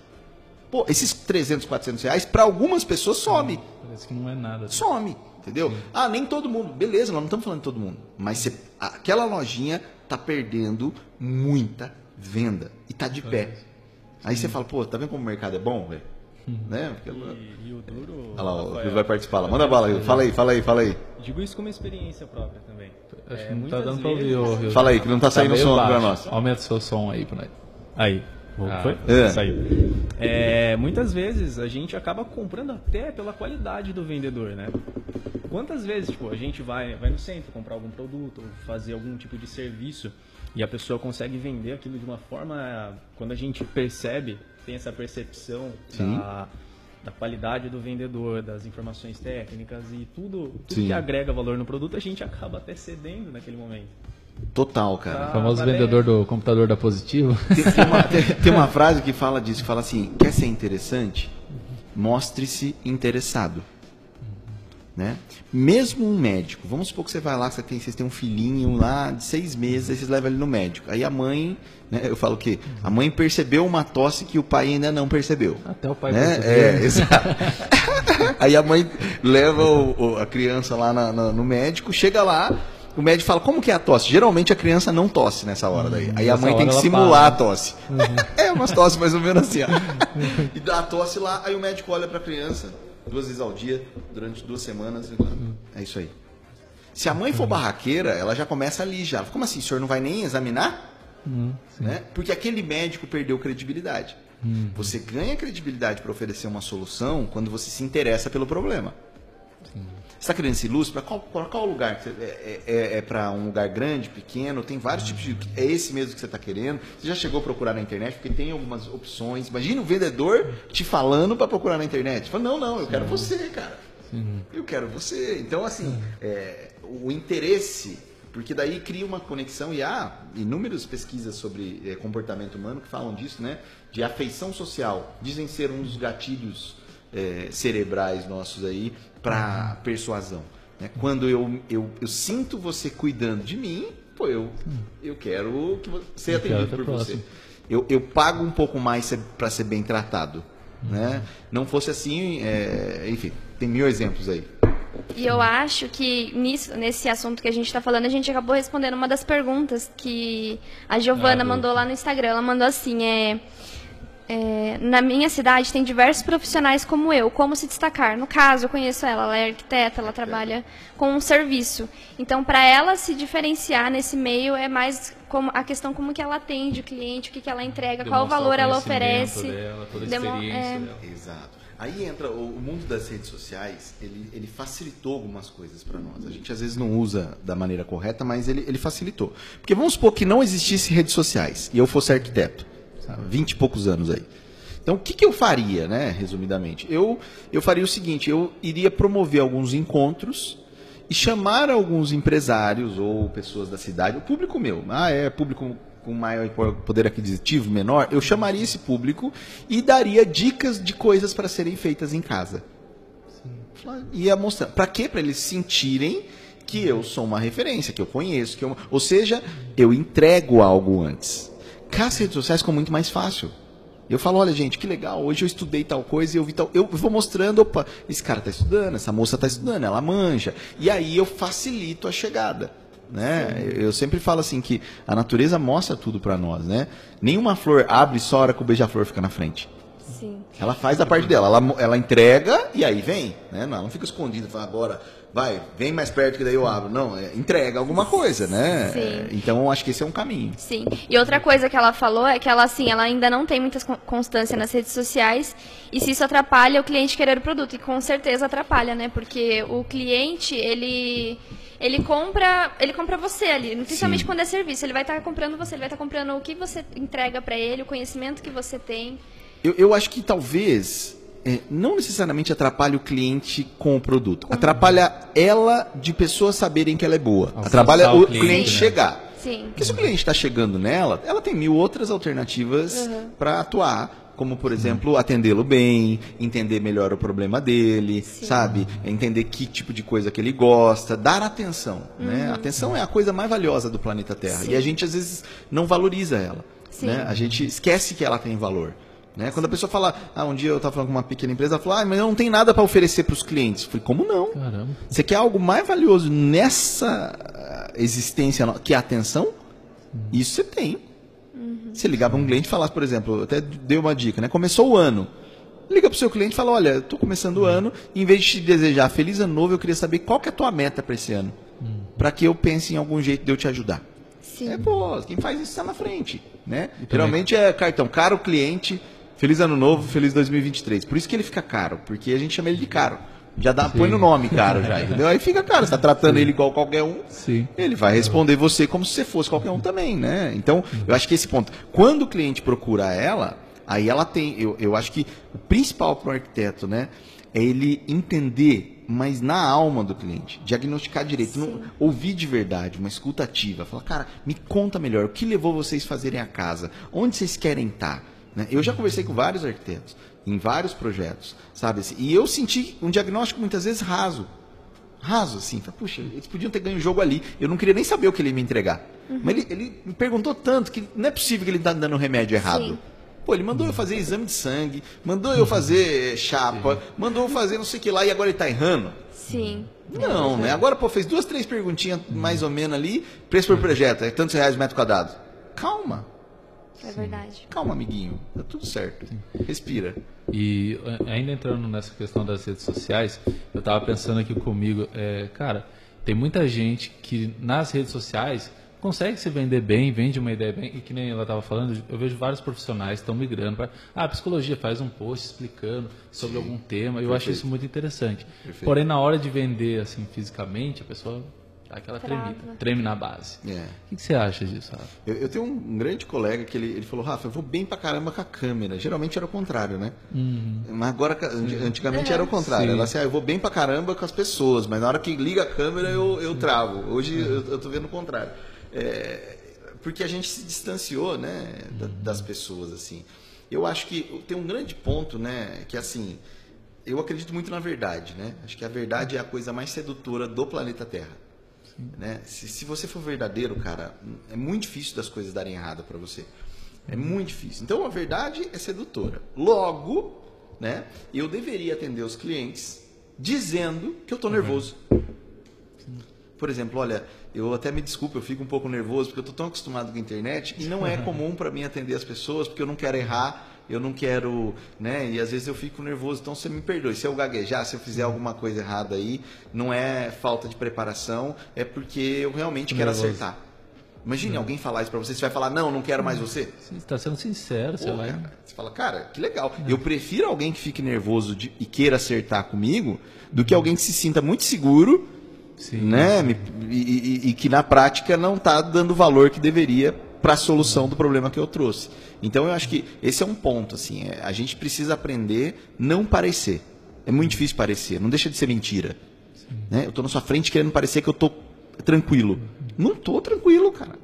Pô, esses 300, 400 reais, para algumas pessoas, some. Parece que não é nada. Some, entendeu? Ah, nem todo mundo. Beleza, nós não estamos falando de todo mundo. Mas você- aquela lojinha tá perdendo muita venda. E tá de pé. Aí você fala, pô, tá vendo como o mercado é bom, velho? Né? Porque ela- E, e o duro. Olha lá, o Rafael, Rio vai participar lá. Manda bala, Rio. Fala aí, fala aí, fala aí. Digo isso como experiência própria também. Acho É, que não tá dando pra vezes- ouvir, ô Rildo. Fala aí, que não tá saindo o som baixo. pra nós. Aumenta o seu som aí pra nós. Aí. Ah. foi? É. Saiu. É, muitas vezes a gente acaba comprando até pela qualidade do vendedor, né? Quantas vezes, tipo, a gente vai, vai no centro comprar algum produto ou fazer algum tipo de serviço e a pessoa consegue vender aquilo de uma forma, quando a gente percebe, tem essa percepção da, da qualidade do vendedor, das informações técnicas e tudo, tudo Sim. que agrega valor no produto, a gente acaba até cedendo naquele momento. Total, cara. O famoso valeu. vendedor do computador da Positivo. Tem, tem uma, tem- tem uma frase que fala disso, que fala assim, quer ser interessante? Mostre-se interessado. Né? Mesmo um médico, vamos supor que você vai lá, você tem, vocês têm um filhinho lá de seis meses, aí vocês levam ele no médico. Aí a mãe, né, eu falo o quê? A mãe percebeu uma tosse que o pai ainda não percebeu. Até o pai né? percebeu. É, exato. Aí a mãe leva o- o- a criança lá na- na- no médico, chega lá, o médico fala, como que é a tosse? Geralmente a criança não tosse nessa hora daí. Aí a mãe tem que simular para. a tosse. é, umas tosse mais ou menos assim, ó. E dá a tosse lá, aí o médico olha pra criança, duas vezes ao dia, durante duas semanas, e fala, é isso aí. Se a mãe for barraqueira, ela já começa ali já. Como assim, o senhor não vai nem examinar? né? Porque aquele médico perdeu credibilidade. Você ganha credibilidade para oferecer uma solução quando você se interessa pelo problema. Você está querendo esse luz? Para qual, pra qual lugar? você- É, é, é para um lugar grande, pequeno? Tem vários tipos de. É esse mesmo que você está querendo? Você já chegou a procurar na internet? Porque tem algumas opções. Imagina o vendedor te falando para procurar na internet. Fala, não, não, eu quero você, cara. Eu quero você. Então, assim, é, o interesse, porque daí cria uma conexão, e há inúmeras pesquisas sobre é, comportamento humano que falam disso, né? De afeição social. Dizem ser um dos gatilhos é, cerebrais nossos aí para persuasão. né? Quando eu, eu, eu sinto você cuidando de mim, pô, eu, eu quero que você quero atendido por você. próximo. Eu, eu pago um pouco mais para ser bem tratado. Né? Não fosse assim, é, enfim, tem mil exemplos aí. E eu acho que nisso, nesse assunto que a gente está falando, a gente acabou respondendo uma das perguntas que a Giovana Ah, do- mandou lá no Instagram. Ela mandou assim, é... é, na minha cidade tem diversos profissionais como eu, como se destacar. No caso, eu conheço ela, ela é arquiteta, ela trabalha com um serviço. Então, para ela se diferenciar nesse meio é mais como a questão como que ela atende o cliente, o que, que ela entrega, qual o Demonstrar valor ela conhecimento oferece. Dela, toda a Demo- experiência é, dela. Exato. Aí entra o, o mundo das redes sociais, ele, ele facilitou algumas coisas para nós. A gente às vezes não usa da maneira correta, mas ele, ele facilitou. Porque vamos supor que não existisse redes sociais e eu fosse arquiteto, 20 e poucos anos aí. Então, o que, que eu faria, né, resumidamente? Eu, eu faria o seguinte, eu iria promover alguns encontros e chamar alguns empresários ou pessoas da cidade, o público meu, ah, é público com maior poder aquisitivo, menor, eu chamaria esse público e daria dicas de coisas para serem feitas em casa. Ia mostrar. Para quê? Para eles sentirem que eu sou uma referência, que eu conheço, que eu... ou seja, eu entrego algo antes. Com as redes sociais ficou muito mais fácil. Eu falo, olha gente, que legal, hoje eu estudei tal coisa e eu vi tal. Eu vou mostrando, opa, esse cara está estudando, essa moça está estudando, ela manja. E aí eu facilito a chegada. Né? Eu sempre falo assim que a natureza mostra tudo para nós, né? Nenhuma flor abre só a hora que o beija-flor fica na frente. sim. Ela faz a parte dela, ela, ela entrega e aí vem, né? Não, ela não fica escondida, fala agora, vai, vem mais perto que daí eu abro. Não, é, entrega alguma coisa, né? Sim. É, então eu acho que esse é um caminho. Sim. E outra coisa que ela falou é que ela assim, ela ainda não tem muita con- constância nas redes sociais e se isso atrapalha o cliente querer o produto e com certeza atrapalha, né? Porque o cliente, ele ele compra, ele compra você ali, principalmente Sim. quando é serviço, ele vai estar comprando você, ele vai estar comprando o que você entrega para ele, o conhecimento que você tem. Eu, eu acho que talvez é, não necessariamente atrapalhe o cliente com o produto. Atrapalha ela de pessoas saberem que ela é boa. Alcançar Atrapalha o o cliente, cliente né? chegar. Sim. Porque se o cliente está chegando nela, ela tem mil outras alternativas Uhum. para atuar. Como, por exemplo, atendê-lo bem, entender melhor o problema dele, sabe? Entender que tipo de coisa que ele gosta, dar atenção. Né? A atenção é a coisa mais valiosa do planeta Terra. Uhum. Sim. E a gente, às vezes, não valoriza ela. Sim. Né? A gente esquece que ela tem valor. Né? Quando a pessoa fala, ah, um dia eu estava falando com uma pequena empresa, ela falou, ah, mas eu não tenho nada para oferecer para os clientes. Eu falei, como não? Caramba. Você quer algo mais valioso nessa ah, existência que é a atenção? Isso você tem. Você ligar para um cliente e falar, por exemplo, eu até dei uma dica, né? Começou o ano. Liga para o seu cliente e fala, olha, estou começando o ano, em vez de te desejar feliz ano novo, eu queria saber qual que é a tua meta para esse ano. Para que eu pense em algum jeito de eu te ajudar. Sim. É, pô, quem faz isso está na frente, né? Geralmente é cartão caro cliente, feliz ano novo, feliz 2023. Por isso que ele fica caro, porque a gente chama ele de caro. Já dá, põe no nome caro já, entendeu? Aí fica caro, você tá tratando ele igual qualquer um. Sim. Ele vai responder você como se você fosse qualquer um também, né? Então, eu acho que esse ponto. Quando o cliente procura ela, aí ela tem. Eu, eu acho que o principal para o arquiteto, né? É ele entender, mas na alma do cliente, diagnosticar direito, não, ouvir de verdade, uma escuta ativa. Falar, cara, me conta melhor, o que levou vocês a fazerem a casa? Onde vocês querem estar? Né? Eu já conversei com vários arquitetos, em vários projetos, sabe? E eu senti um diagnóstico muitas vezes raso raso, assim. Falei, Puxa, eles podiam ter ganho o jogo ali. Eu não queria nem saber o que ele ia me entregar. Mas ele, ele me perguntou tanto que não é possível que ele está dando remédio errado. Sim. Pô, ele mandou eu fazer exame de sangue, mandou eu fazer chapa, mandou eu fazer não sei o que lá e agora ele tá errando. Sim. Não, né? Agora, pô, fez duas, três perguntinhas mais ou menos ali, preço por projeto, é tantos reais o metro quadrado. Calma, É verdade. calma, amiguinho. Tá tudo certo. Respira. E eh, ainda entrando nessa questão das redes sociais, eu estava pensando aqui comigo, é, cara, tem muita gente que nas redes sociais consegue se vender bem, vende uma ideia bem, e que nem ela estava falando, eu vejo vários profissionais que estão migrando para. Ah, psicologia faz um post explicando sobre algum tema, eu acho Perfeito. isso muito interessante. Perfeito. Porém, na hora de vender assim fisicamente, a pessoa dá aquela Trava. tremida, treme na base. É. O que, que você acha disso, Rafa? Eu, eu tenho um grande colega que ele, ele falou, Rafa, eu vou bem pra caramba com a câmera. Geralmente era o contrário, né? Mas agora, anti- antigamente era o contrário. Sim. Ela assim, ah, eu vou bem pra caramba com as pessoas, mas na hora que liga a câmera eu, eu travo. Hoje eu, eu tô vendo o contrário. É, porque a gente se distanciou, né, da- das pessoas, assim. Eu acho que tem um grande ponto, né, que assim, eu acredito muito na verdade, né? Acho que a verdade é a coisa mais sedutora do planeta Terra. Né? Se, se você for verdadeiro, cara, é muito difícil das coisas darem errado para você. É muito difícil. Então a verdade é sedutora. Logo, né, eu deveria atender os clientes dizendo que eu estou nervoso. Por exemplo, olha, eu até me desculpo, eu fico um pouco nervoso porque eu estou tão acostumado com a internet e não é comum para mim atender as pessoas porque eu não quero errar eu não quero, né? E às vezes eu fico nervoso, então você me perdoe. Se eu gaguejar, se eu fizer alguma coisa errada aí, não é falta de preparação, é porque eu realmente quero Nervoso. acertar. Imagine alguém falar isso pra você, você vai falar, não, não quero mais você. Você está sendo sincero, você Pô, vai. cara, você fala, cara, que legal. Eu prefiro alguém que fique nervoso de- e queira acertar comigo do que alguém que se sinta muito seguro, Sim. né? E, e- e que na prática não está dando o valor que deveria para a solução do problema que eu trouxe. Então eu acho que esse é um ponto, assim, é, a gente precisa aprender não parecer. É muito difícil parecer, não deixa de ser mentira. Né? Eu estou na sua frente querendo parecer que eu estou tranquilo. Não estou tranquilo, cara.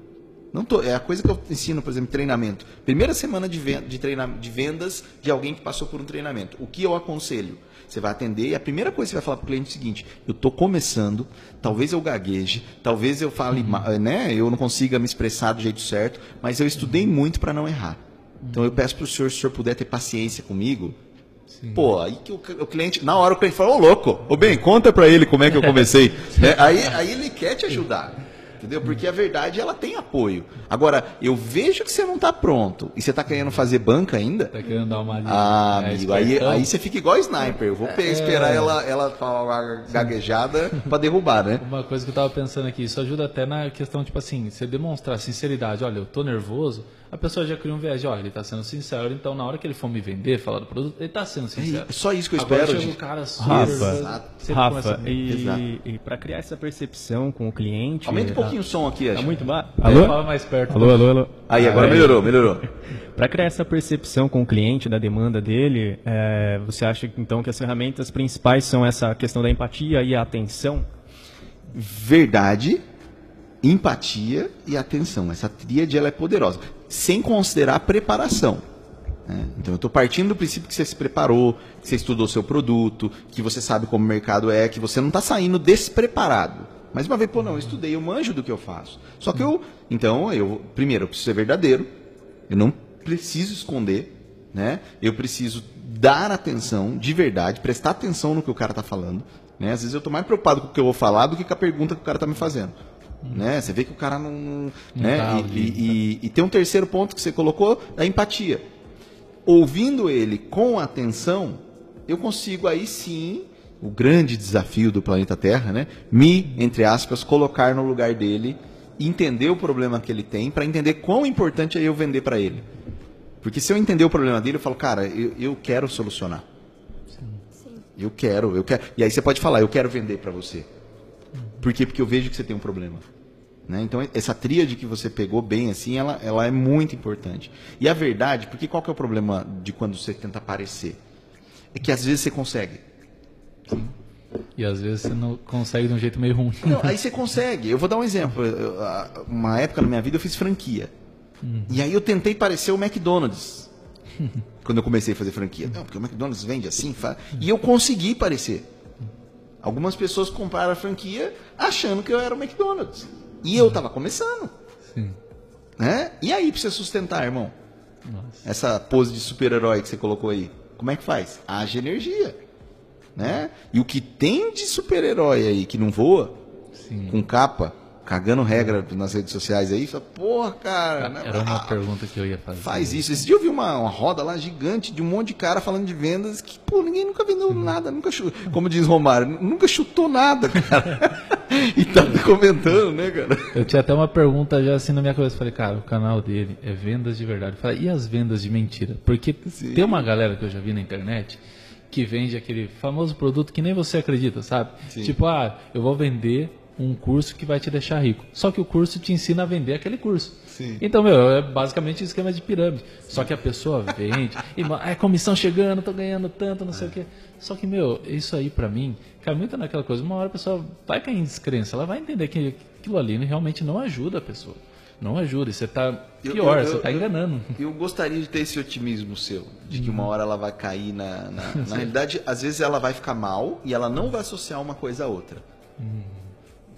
Não tô. É a coisa que eu ensino, por exemplo, em treinamento. Primeira semana de, ven- de, treina- de vendas de alguém que passou por um treinamento. O que eu aconselho? Você vai atender e a primeira coisa que você vai falar para o cliente é o seguinte: eu estou começando, talvez eu gagueje, talvez eu fale, ma- né? Eu não consiga me expressar do jeito certo, mas eu estudei muito para não errar. Então eu peço para o senhor, se o senhor puder ter paciência comigo, Pô, aí que o, o cliente, na hora o cliente fala, ô louco, ô bem, conta pra ele como é que eu comecei. Né? aí, aí ele quer te ajudar. Entendeu? Porque a verdade ela tem apoio. Agora, eu vejo que você não tá pronto e você tá querendo fazer banca ainda. Tá querendo dar uma Ah, é, amigo, aí, aí você fica igual sniper. Eu vou pe- esperar ela, ela falar uma gaguejada pra derrubar, né? Uma coisa que eu tava pensando aqui, isso ajuda até na questão, tipo assim, você demonstrar sinceridade, olha, eu tô nervoso, a pessoa já cria um viés de, olha, ele tá sendo sincero, então na hora que ele for me vender, falar do produto, ele tá sendo sincero. É só isso que eu Agora espero, chega gente. o cara super, Rafa, Rafa, e, e para criar essa percepção com o cliente. Aumenta um pouquinho o som aqui, Tá acho. muito baixo. Alô? Alô? Fala mais perto. Alô, alô, alô. Aí, agora Aí. melhorou, melhorou. Para criar essa percepção com o cliente da demanda dele, é, você acha então que as ferramentas principais são essa questão da empatia e a atenção? verdade, empatia e atenção. Essa tríade ela é poderosa, sem considerar a preparação. né? Então eu estou partindo do princípio que você se preparou, que você estudou seu produto, que você sabe como o mercado é, que você não está saindo despreparado. Mas uma vez, pô, não, eu estudei, eu manjo do que eu faço. Só que eu, então, eu, primeiro, eu preciso ser verdadeiro, eu não preciso esconder, né? Eu preciso dar atenção de verdade, prestar atenção no que o cara está falando. Né? Às vezes eu estou mais preocupado com o que eu vou falar do que com a pergunta que o cara está me fazendo. Né? Você vê que o cara não. não- né? tá e, ali, e- e- e tem um terceiro ponto que você colocou, a empatia. Ouvindo ele com atenção, eu consigo aí sim, o grande desafio do planeta Terra, né? Me, entre aspas, colocar no lugar dele, entender o problema que ele tem, para entender quão importante é eu vender para ele. Porque se eu entender o problema dele, eu falo, cara, eu, eu quero solucionar. Eu quero, eu quero. E aí você pode falar, eu quero vender para você. Por quê? Porque eu vejo que você tem um problema. Né? Então, essa tríade que você pegou bem assim, ela, ela é muito importante. E a verdade, porque qual que é o problema de quando você tenta aparecer? É que às vezes você consegue. E às vezes você não consegue de um jeito meio ruim. Não, aí você consegue. Eu vou dar um exemplo. Eu, Uma época na minha vida eu fiz franquia. E aí eu tentei parecer o McDonald's. quando eu comecei a fazer franquia. Não, porque o McDonald's vende assim. Fa... E eu consegui parecer. Algumas pessoas compraram a franquia achando que eu era o McDonald's. E eu estava começando. Sim. Né? E aí, pra você sustentar, irmão? Essa pose de super-herói que você colocou aí, como é que faz? Haja energia. Né? E o que tem de super-herói aí que não voa, Sim. com capa, cagando regra nas redes sociais aí, fala, porra, cara, né? Era uma Ah, pergunta que eu ia fazer. faz isso. Esse dia eu vi uma, uma roda lá gigante de um monte de cara falando de vendas que, pô, ninguém nunca vendeu nada, nunca chutou, como diz Romário, nunca chutou nada, cara. e tá comentando, né, cara? Eu tinha até uma pergunta já assim na minha cabeça. Falei, cara, o canal dele é vendas de verdade. Eu Falei, e as vendas de mentira? Porque tem uma galera que eu já vi na internet que vende aquele famoso produto que nem você acredita, sabe? Tipo, ah, eu vou vender um curso que vai te deixar rico. Só que o curso te ensina a vender aquele curso. Sim. Então, meu, é basicamente um esquema de pirâmide. Só que a pessoa vende, e é comissão chegando, tô ganhando tanto, não sei o quê. Só que, meu, isso aí pra mim, cai muito naquela coisa. Uma hora a pessoa vai cair em descrença, ela vai entender que aquilo ali realmente não ajuda a pessoa. Não ajuda, e você tá Eu- pior, eu- você eu- tá enganando. Eu gostaria de ter esse otimismo seu, de que uma hora ela vai cair na. Na, na realidade, às vezes ela vai ficar mal e ela não vai associar uma coisa a outra.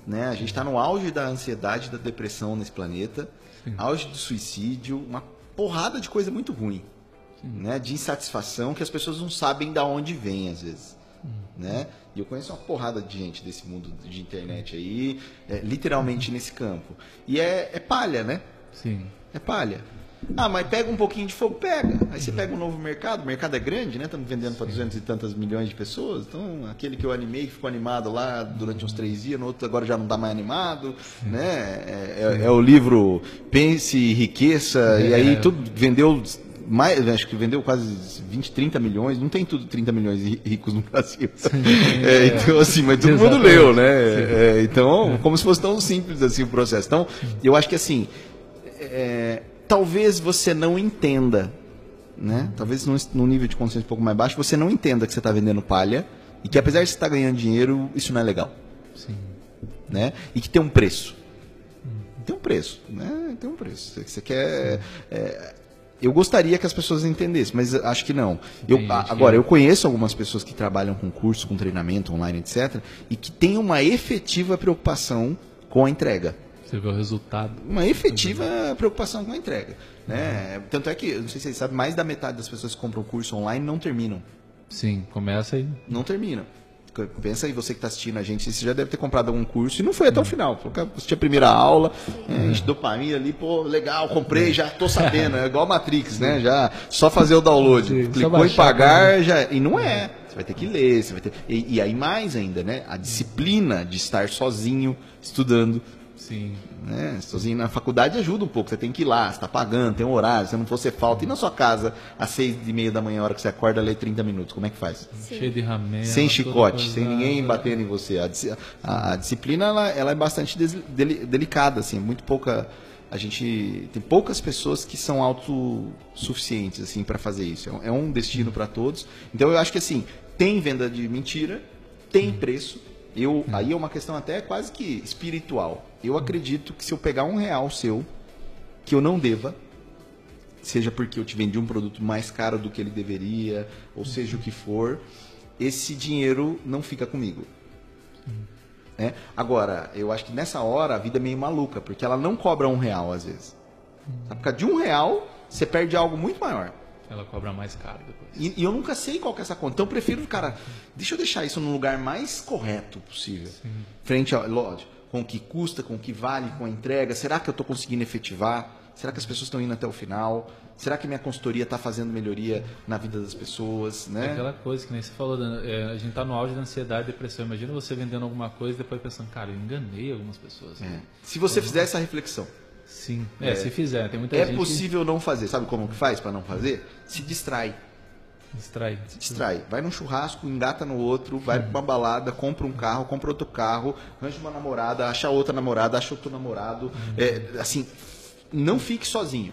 Né? A gente está no auge da ansiedade, da depressão nesse planeta, auge do suicídio, uma porrada de coisa muito ruim. Né? De insatisfação que as pessoas não sabem da onde vem, às vezes. Né? E eu conheço uma porrada de gente desse mundo de internet aí, é, literalmente nesse campo. E é, é palha, né? Sim. É palha. Ah, mas pega um pouquinho de fogo, pega. Aí você pega um novo mercado, o mercado é grande, né? Estamos vendendo para 200 e tantas milhões de pessoas. Então, aquele que eu animei, que ficou animado lá durante uns três dias, no outro agora já não está mais animado, né? É, é- é o livro Pense e Riqueza, e aí tudo vendeu mais, acho que vendeu quase 20, 30 milhões, não tem tudo 30 milhões de ricos no Brasil. É, então, assim, mas todo mundo leu, né? É, então, como se fosse tão simples assim o processo. Então, eu acho que assim, é, talvez você não entenda, né? Talvez num, num nível de consciência um pouco mais baixo, você não entenda que você está vendendo palha e que apesar de você estar ganhando dinheiro, isso não é legal, Sim. né? E que tem um preço. Tem um preço, né? Tem um preço. Você- Você quer... é, eu gostaria que as pessoas entendessem, mas acho que não. Eu, agora, eu conheço algumas pessoas que trabalham com curso, com treinamento online, etc., e que têm uma efetiva preocupação com a entrega Você vê o resultado. uma efetiva preocupação com a entrega. Né? Tanto é que, não sei se vocês sabem, mais da metade das pessoas que compram curso online não terminam. Sim, começa aí. Não terminam. Pensa aí, você que está assistindo a gente, você já deve ter comprado algum curso e não foi até o final. Assistiu a primeira aula, é, enche dopamina ali, pô, legal, comprei, já tô sabendo. É igual Matrix, né? Já só fazer o download. Sim, Clicou em pagar, já. E não é. Você vai ter que ler, você vai ter. E, e aí mais ainda, né? A disciplina de estar sozinho, estudando. Sim. Né? Sozinho na faculdade ajuda um pouco, você tem que ir lá, você está pagando, tem um horário, se não for, você falta. E na sua casa, às seis e meia da manhã, a hora que você acorda, lê 30 minutos, como é que faz? Cheio de ramela. sem chicote, sem ninguém batendo em você. A, a- a disciplina, ela, ela é bastante des- deli- delicada, assim, é muito pouca... A gente tem poucas pessoas que são autossuficientes assim para fazer isso. É um, é um destino para todos. Então eu acho que assim tem venda de mentira, tem preço. Eu aí é uma questão até quase que espiritual. Eu acredito que se eu pegar um real seu que eu não deva, seja porque eu te vendi um produto mais caro do que ele deveria, ou seja o que for, esse dinheiro não fica comigo. É? Agora, eu acho que nessa hora a vida é meio maluca, porque ela não cobra um real às vezes. Sabe? Por causa de um real, você perde algo muito maior. Ela cobra mais caro depois. E, e eu nunca sei qual que é essa conta. Então eu prefiro, cara, deixa eu deixar isso no lugar mais correto possível. Frente ao, lógico, com o que custa, com o que vale, com a entrega. Será que eu estou conseguindo efetivar? Será que as pessoas estão indo até o final? Será que minha consultoria está fazendo melhoria na vida das pessoas? É Né? aquela coisa que nem você falou, é, a gente tá no auge da ansiedade e depressão. Imagina você vendendo alguma coisa e depois pensando, cara, eu enganei algumas pessoas. É. Se você fizer essa reflexão, Sim. É, se fizer, tem muita é gente possível não fazer. Sabe como que faz para não fazer? Se distrai. distrai. Se distrai. Vai num churrasco, engata no outro, vai pra uma balada, compra um carro, compra outro carro, arranja uma namorada, acha outra namorada, acha outro namorado. É, assim, não fique sozinho.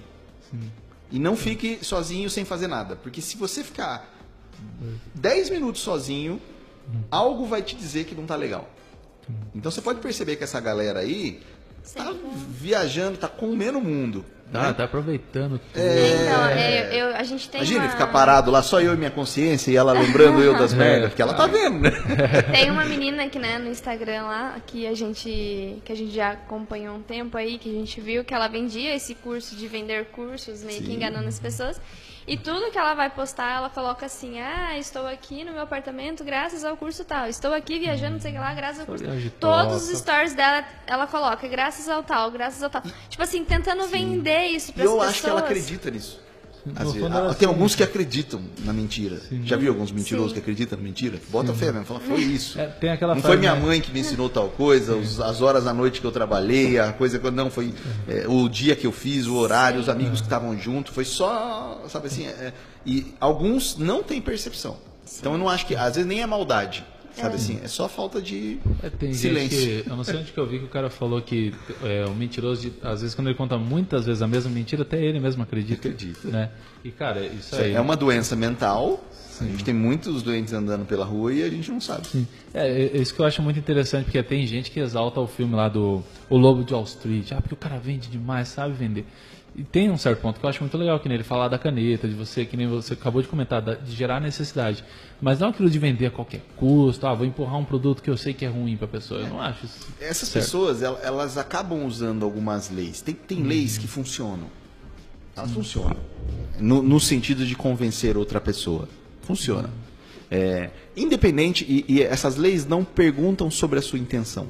E não fique sozinho sem fazer nada. Porque se você ficar 10 minutos sozinho, algo vai te dizer que não tá legal. Então você pode perceber que essa galera aí tá viajando, tá comendo o mundo. Ah, né? tá aproveitando tudo. Então, é, eu- a gente tem Imagina uma... ficar parado lá, só eu e minha consciência, e ela lembrando eu das merdas, porque ela tá vendo, né? Tem uma menina aqui, né, no Instagram lá, que a gente que a gente já acompanhou um tempo aí, que a gente viu que ela vendia esse curso de vender cursos, meio que enganando as pessoas. E tudo que ela vai postar, ela coloca assim: "Ah, estou aqui no meu apartamento graças ao curso tal. Estou aqui viajando, não sei o que lá, graças ao curso". Todos os stories dela, ela coloca graças ao tal, graças ao tal. Tipo assim, tentando vender isso E para as eu pessoas. acho que ela acredita nisso. Às vezes. Ah, Tem sim. alguns que acreditam na mentira. Já viu alguns mentirosos Sim. que acreditam na mentira? Bota fé mesmo, fala, foi isso. É, tem aquela não foi minha né? mãe que me ensinou tal coisa, os- as horas da noite que eu trabalhei, a coisa que eu. Não, foi é, o dia que eu fiz, o horário, os amigos que estavam junto, foi só. Sabe assim? é, e alguns não têm percepção. Então eu não acho que. Às vezes nem é maldade. Sabe assim? É só falta de É, tem silêncio. que. Eu não sei onde que eu vi que o cara falou que é, o mentiroso, de- às vezes, quando ele conta muitas vezes a mesma mentira, até ele mesmo acredita. Acredita. Né? E, cara, isso Isso aí. É uma doença mental. A gente tem muitos doentes andando pela rua e a gente não sabe. É, é isso que eu acho muito interessante, porque tem gente que exalta o filme lá do O Lobo de Wall Street. Ah, porque o cara vende demais, sabe vender. E tem um certo ponto que eu acho muito legal, que nem ele falar da caneta, de você, que nem você acabou de comentar, de gerar necessidade. Mas não aquilo de vender a qualquer custo, ah, vou empurrar um produto que eu sei que é ruim pra pessoa. Eu não acho isso. Essas certo. pessoas, el- elas acabam usando algumas leis. Tem, tem leis que funcionam. Elas funcionam. No, no sentido de convencer outra pessoa. Funciona. É, independente, e, e essas leis não perguntam sobre a sua intenção.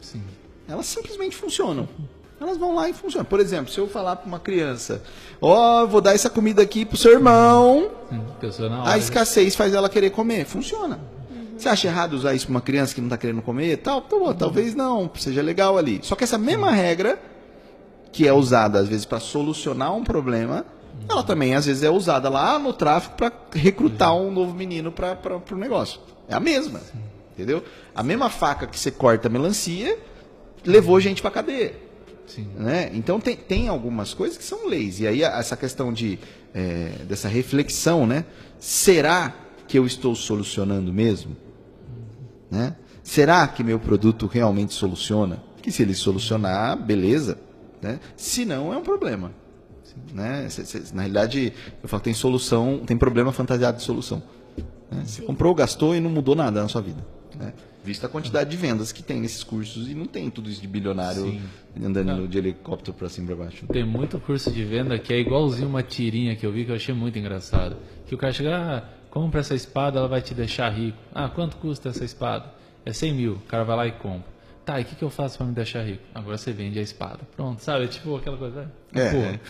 Sim. Elas simplesmente funcionam. Elas vão lá e funcionam. Por exemplo, se eu falar para uma criança, ó, eu vou dar essa comida aqui pro seu irmão, Hum, Pessoa na hora. a escassez faz ela querer comer. Funciona. Você acha errado usar isso para uma criança que não está querendo comer? Tal, tá bom, talvez não, seja legal ali. Só que essa mesma regra, que é usada às vezes para solucionar um problema, ela também às vezes é usada lá no tráfico para recrutar um novo menino para o negócio. É a mesma. Entendeu? A mesma faca que você corta a melancia levou gente para cadeia. Sim. Né? Então tem, tem algumas coisas que são leis. E aí a- essa questão de, é, dessa reflexão, né? Será que eu estou solucionando mesmo? Né? Será que meu produto realmente soluciona? Que se ele solucionar, beleza. Né? Se não, é um problema. Né? Cê- cê- na realidade, eu falo que tem solução, tem problema fantasiado de solução. né? Você comprou, gastou e não mudou nada na sua vida. Né? Vista a quantidade de vendas que tem nesses cursos e não tem tudo isso de bilionário Sim. andando de helicóptero para cima e para baixo. Tem muito curso de venda que é igualzinho uma tirinha que eu vi que eu achei muito engraçado. Que o cara chega, ah, compra essa espada, ela vai te deixar rico. Ah, quanto custa essa espada? É 100 mil. O cara vai lá e compra. Tá, e o que, que eu faço para me deixar rico? Agora você vende a espada. Pronto, sabe? É tipo aquela coisa. É, Pô, é.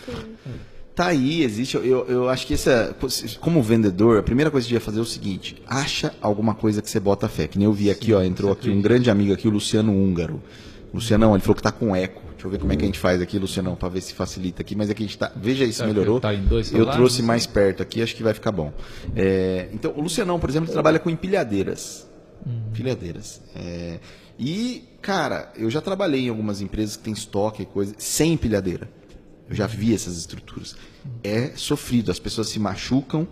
Tá aí, existe. Eu, eu acho que essa. Como vendedor, a primeira coisa que você devia fazer é o seguinte: acha alguma coisa que você bota fé. Que nem eu vi aqui, ó. Entrou aqui um grande amigo aqui, o Luciano Húngaro. Lucianão, ele falou que tá com eco. Deixa eu ver como é que a gente faz aqui, Lucianão, pra ver se facilita aqui. Mas aqui a gente tá. Veja aí se Tá, melhorou. tá eu trouxe assim? mais perto aqui, acho que vai ficar bom. É, então, o Lucianão, por exemplo, trabalha com empilhadeiras. Empilhadeiras. É, e, cara, eu já trabalhei em algumas empresas que tem estoque e coisa, sem empilhadeira. Eu já vi essas estruturas. É sofrido, as pessoas se machucam,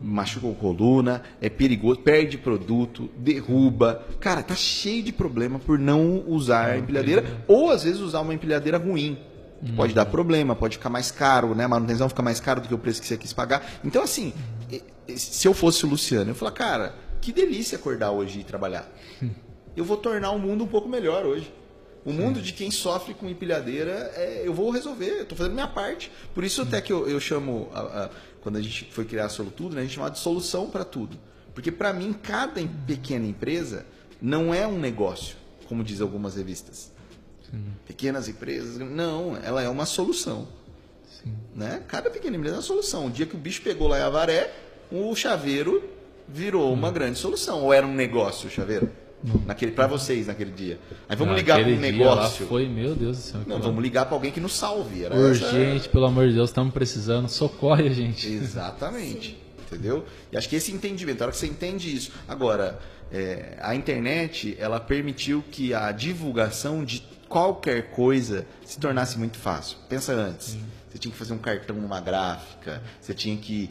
machucam coluna, é perigoso, perde produto, derruba. Cara, tá cheio de problema por não usar a empilhadeira, ou às vezes usar uma empilhadeira ruim. Pode dar problema, pode ficar mais caro, né? A manutenção fica mais caro do que o preço que você quis pagar. Então, assim, se eu fosse o Luciano, eu falar, cara, que delícia acordar hoje e trabalhar. Eu vou tornar o mundo um pouco melhor hoje. O mundo de quem sofre com empilhadeira, é, eu vou resolver, eu estou fazendo minha parte. Por isso até que eu, eu chamo, a- a- quando a gente foi criar a Solo Tudo, né, a gente chamava de solução para tudo. Porque para mim, cada pequena empresa não é um negócio, como diz algumas revistas. Pequenas empresas, não, ela é uma solução. Né? Cada pequena empresa é uma solução. O dia que o bicho pegou lá em Avaré, o chaveiro virou uma grande solução. Ou era um negócio o chaveiro? Naquele, para vocês naquele dia. Aí vamos ligar para um negócio. Foi, meu Deus do céu. Não, vamos ligar para alguém que nos salve. Era essa- Urgente, pelo amor de Deus, estamos precisando. Socorre a gente. Exatamente. Entendeu? E acho que esse entendimento, a hora que você entende isso. Agora, é, a internet, ela permitiu que a divulgação de qualquer coisa se tornasse muito fácil. Pensa antes. Você tinha que fazer um cartão numa gráfica, você tinha que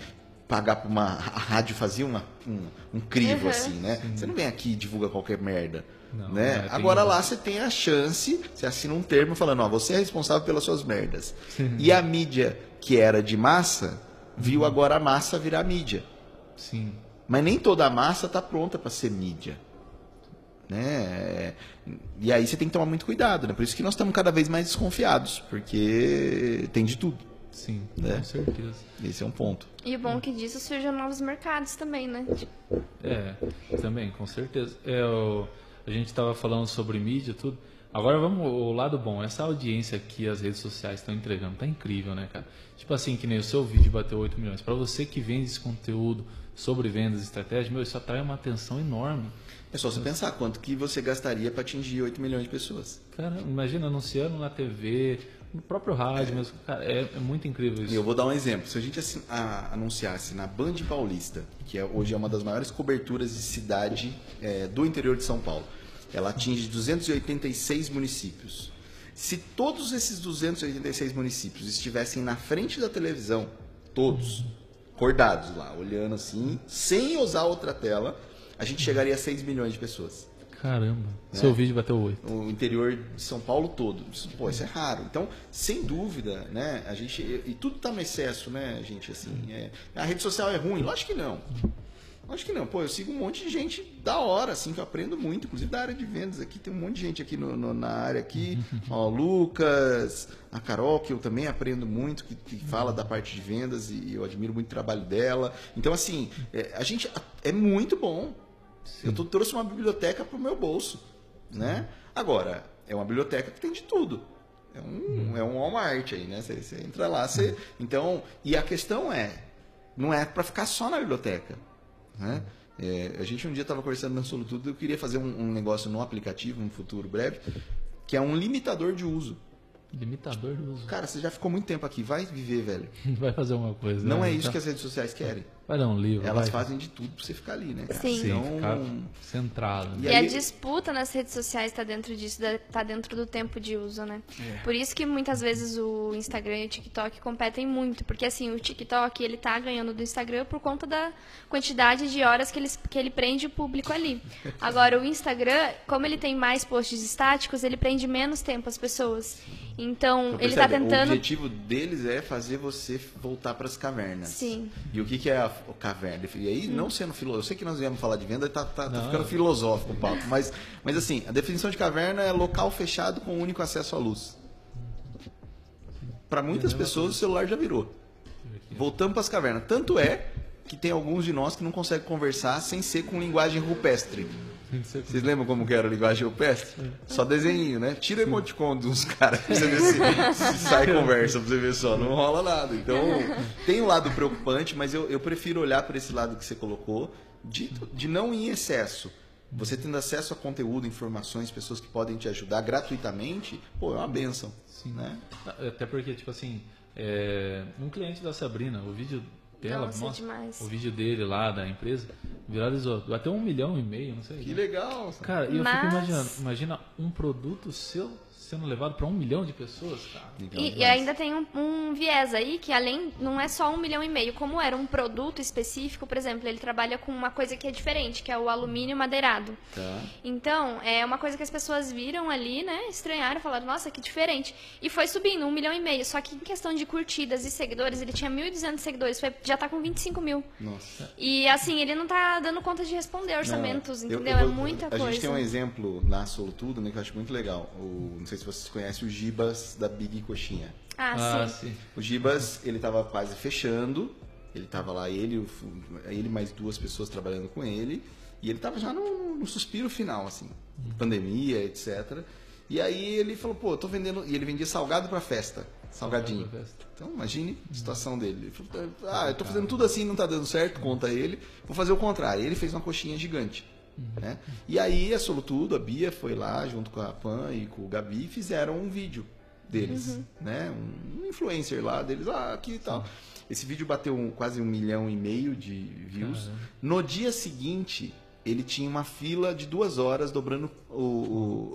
pagar para uma. A rádio fazia uma, um, um crivo, Uhum. assim, né? Você não vem aqui e divulga qualquer merda. Não, né? é, tem- Agora lá você tem a chance, você assina um termo falando, ó, você é responsável pelas suas merdas. E a mídia que era de massa, viu agora a massa virar mídia. Sim. Mas nem toda a massa está pronta para ser mídia. Né? É, E aí você tem que tomar muito cuidado, né? Por isso que nós estamos cada vez mais desconfiados, porque tem de tudo. Sim, Né? com certeza. Esse é um ponto. E o bom é que disso surgiram novos mercados também, né? É, também, com certeza. É, o- a gente estava falando sobre mídia e tudo. Agora vamos o lado bom. Essa audiência que as redes sociais estão entregando tá incrível, né, cara? Tipo assim, que nem o seu vídeo bateu 8 milhões. Para você que vende esse conteúdo sobre vendas e estratégia, meu, isso atrai uma atenção enorme. É só você pensar quanto que você gastaria para atingir 8 milhões de pessoas. Cara, imagina anunciando na TV, no próprio rádio mesmo. Cara, é, é muito incrível E isso. eu vou dar um exemplo. Se a gente assin- a- anunciasse na Band Paulista, que é, hoje é uma das maiores coberturas de cidade é, do interior de São Paulo, ela atinge 286 municípios. Se todos esses 286 municípios estivessem na frente da televisão, todos, acordados lá, olhando assim, sem usar outra tela, a gente chegaria a 6 milhões de pessoas Caramba, É. seu vídeo bateu 8. o interior de São Paulo todo. Isso, pô, isso é raro. Então, sem dúvida, né, a gente e tudo está no excesso, né, gente, assim, é, a rede social é ruim? Lógico que não. Lógico que não. Pô, eu sigo um monte de gente da hora, assim, que eu aprendo muito, inclusive da área de vendas aqui, tem um monte de gente aqui no- no- na área aqui, ó, o Lucas, a Carol, que eu também aprendo muito, que, que fala da parte de vendas e eu admiro muito o trabalho dela. Então, assim, é, a gente é muito bom. Eu tô- trouxe uma biblioteca pro meu bolso, né? Agora, é uma biblioteca que tem de tudo. É um, é um Walmart aí, né? Você, você entra lá, você. Então, e a questão é, não é para ficar só na biblioteca. Né? É, a gente um dia estava conversando na Solutudo, eu queria fazer um, um negócio no aplicativo, no futuro breve, que é um limitador de uso. Limitador do uso. Cara, você já ficou muito tempo aqui, vai viver, velho. Vai fazer uma coisa. Não né? é isso Então, que as redes sociais querem. Vai dar um livro. Elas vai. fazem de tudo pra você ficar ali, né? cara? Sim. Sim, Então, ficar centrado. E E, aí- a disputa nas redes sociais está dentro disso, está dentro do tempo de uso, né? É. Por isso que muitas vezes o Instagram e o TikTok competem muito, porque assim, o TikTok ele tá ganhando do Instagram por conta da quantidade de horas que ele, que ele prende o público ali. Agora, o Instagram, como ele tem mais posts estáticos, ele prende menos tempo as pessoas. Então, Então, ele tá percebe? O tentando... objetivo deles é fazer você voltar para as cavernas. Sim. E o que, que é a caverna? E aí, não sendo filosófico, eu sei que nós viemos falar de venda, tá, tá, tá ficando filosófico o papo. Mas, mas assim, a definição de caverna é local fechado com único acesso à luz. Para muitas pessoas, o celular já virou. Voltamos para as cavernas. Tanto é que tem alguns de nós que não conseguem conversar sem ser com linguagem rupestre. Vocês lembram como que era a linguagem rupestre? Só desenho, né? Tira emoticon dos caras pra você ver se, se sai conversa, pra você ver só. Não rola nada. Então, tem um lado preocupante, mas eu, eu prefiro olhar para esse lado que você colocou, de, de não ir em excesso. Você tendo acesso a conteúdo, informações, pessoas que podem te ajudar gratuitamente, pô, é uma benção. Sim. Né? Até porque, tipo assim, é, um cliente da Sabrina, o vídeo dela, Nossa, nossa, demais. o vídeo dele lá da empresa, viralizou. Bateu um milhão e meio, não sei. Que legal. Cara, e eu Mas- fico imaginando, imagina um produto seu sendo levado para um milhão de pessoas, cara. E, e ainda tem um, um viés aí que além não é só um milhão e meio, como era um produto específico, por exemplo, ele trabalha com uma coisa que é diferente, que é o alumínio madeirado. Tá. Então, é uma coisa que as pessoas viram ali, né? Estranharam, falaram, nossa, que diferente. E foi subindo, um milhão e meio. Só que em questão de curtidas e seguidores, ele tinha 1.200 seguidores, foi, já tá com 25 mil. Nossa. E assim, ele não tá dando conta de responder orçamentos, Não, eu- entendeu? eu vou- é muita a coisa. gente tem um exemplo na Solutudo, né, que eu acho muito legal. O, não sei se vocês conhecem o Gibas da Big Coxinha. Ah, Ah, sim. sim. O Gibas, ele estava quase fechando. Ele estava lá, ele, ele mais duas pessoas trabalhando com ele. E ele estava já no, no suspiro final, assim. Pandemia, etc. E aí ele falou, pô, eu tô vendendo... E ele vendia salgado para festa. Salgadinho. Salgado festa. Então, imagine a situação dele. Ele falou, ah, eu tô fazendo tudo assim, não tá dando certo, conta ele. Vou fazer o contrário. Ele fez uma coxinha gigante. Né? E aí a Solutudo, a Bia, foi lá junto com a Pan e com o Gabi e fizeram um vídeo deles, né? Um influencer lá deles, ah, aqui e tal. Esse vídeo bateu um- quase um milhão e meio de views. No dia seguinte, ele tinha uma fila de duas horas dobrando o-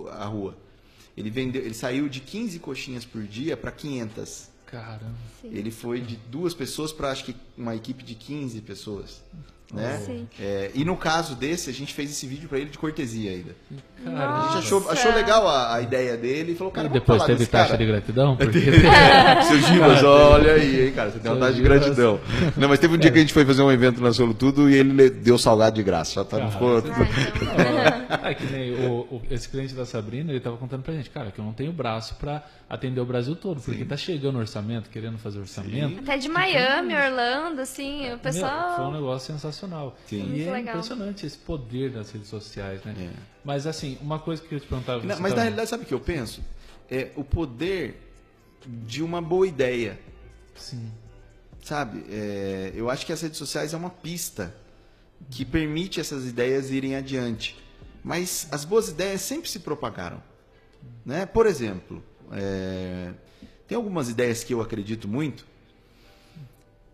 o- a rua. Ele vendeu, ele saiu de 15 coxinhas por dia para 500. Caramba. Ele foi de duas pessoas para acho que uma equipe de 15 pessoas. Né? Sim. É, e no caso desse, a gente fez esse vídeo para ele de cortesia ainda. A Caramba. gente achou, achou legal a, a ideia dele e falou, cara, E depois teve taxa cara. de gratidão? Porque... Seu Gibas, olha aí, hein, cara, você tem uma taxa de gratidão. Não, mas teve um dia que a gente foi fazer um evento na Solutudo e ele le- deu salgado de graça. Já tá, Ah, ficou... Então. É que nem o, o- esse cliente da Sabrina, ele tava contando pra gente, cara, que eu não tenho braço pra atender o Brasil todo, porque tá chegando orçamento, querendo fazer orçamento. Até de Miami, Orlando, assim, o Meu, pessoal. foi um negócio sensacional. Sim. E é legal. impressionante esse poder das redes sociais, né? É. Mas assim, uma coisa que eu te perguntava. Não, você mas tá- na realidade, sabe o que eu penso? É o poder de uma boa ideia. Sim. Sabe? É, eu acho que as redes sociais é uma pista que permite essas ideias irem adiante. Mas as boas ideias sempre se propagaram. Né? Por exemplo, é, tem algumas ideias que eu acredito muito.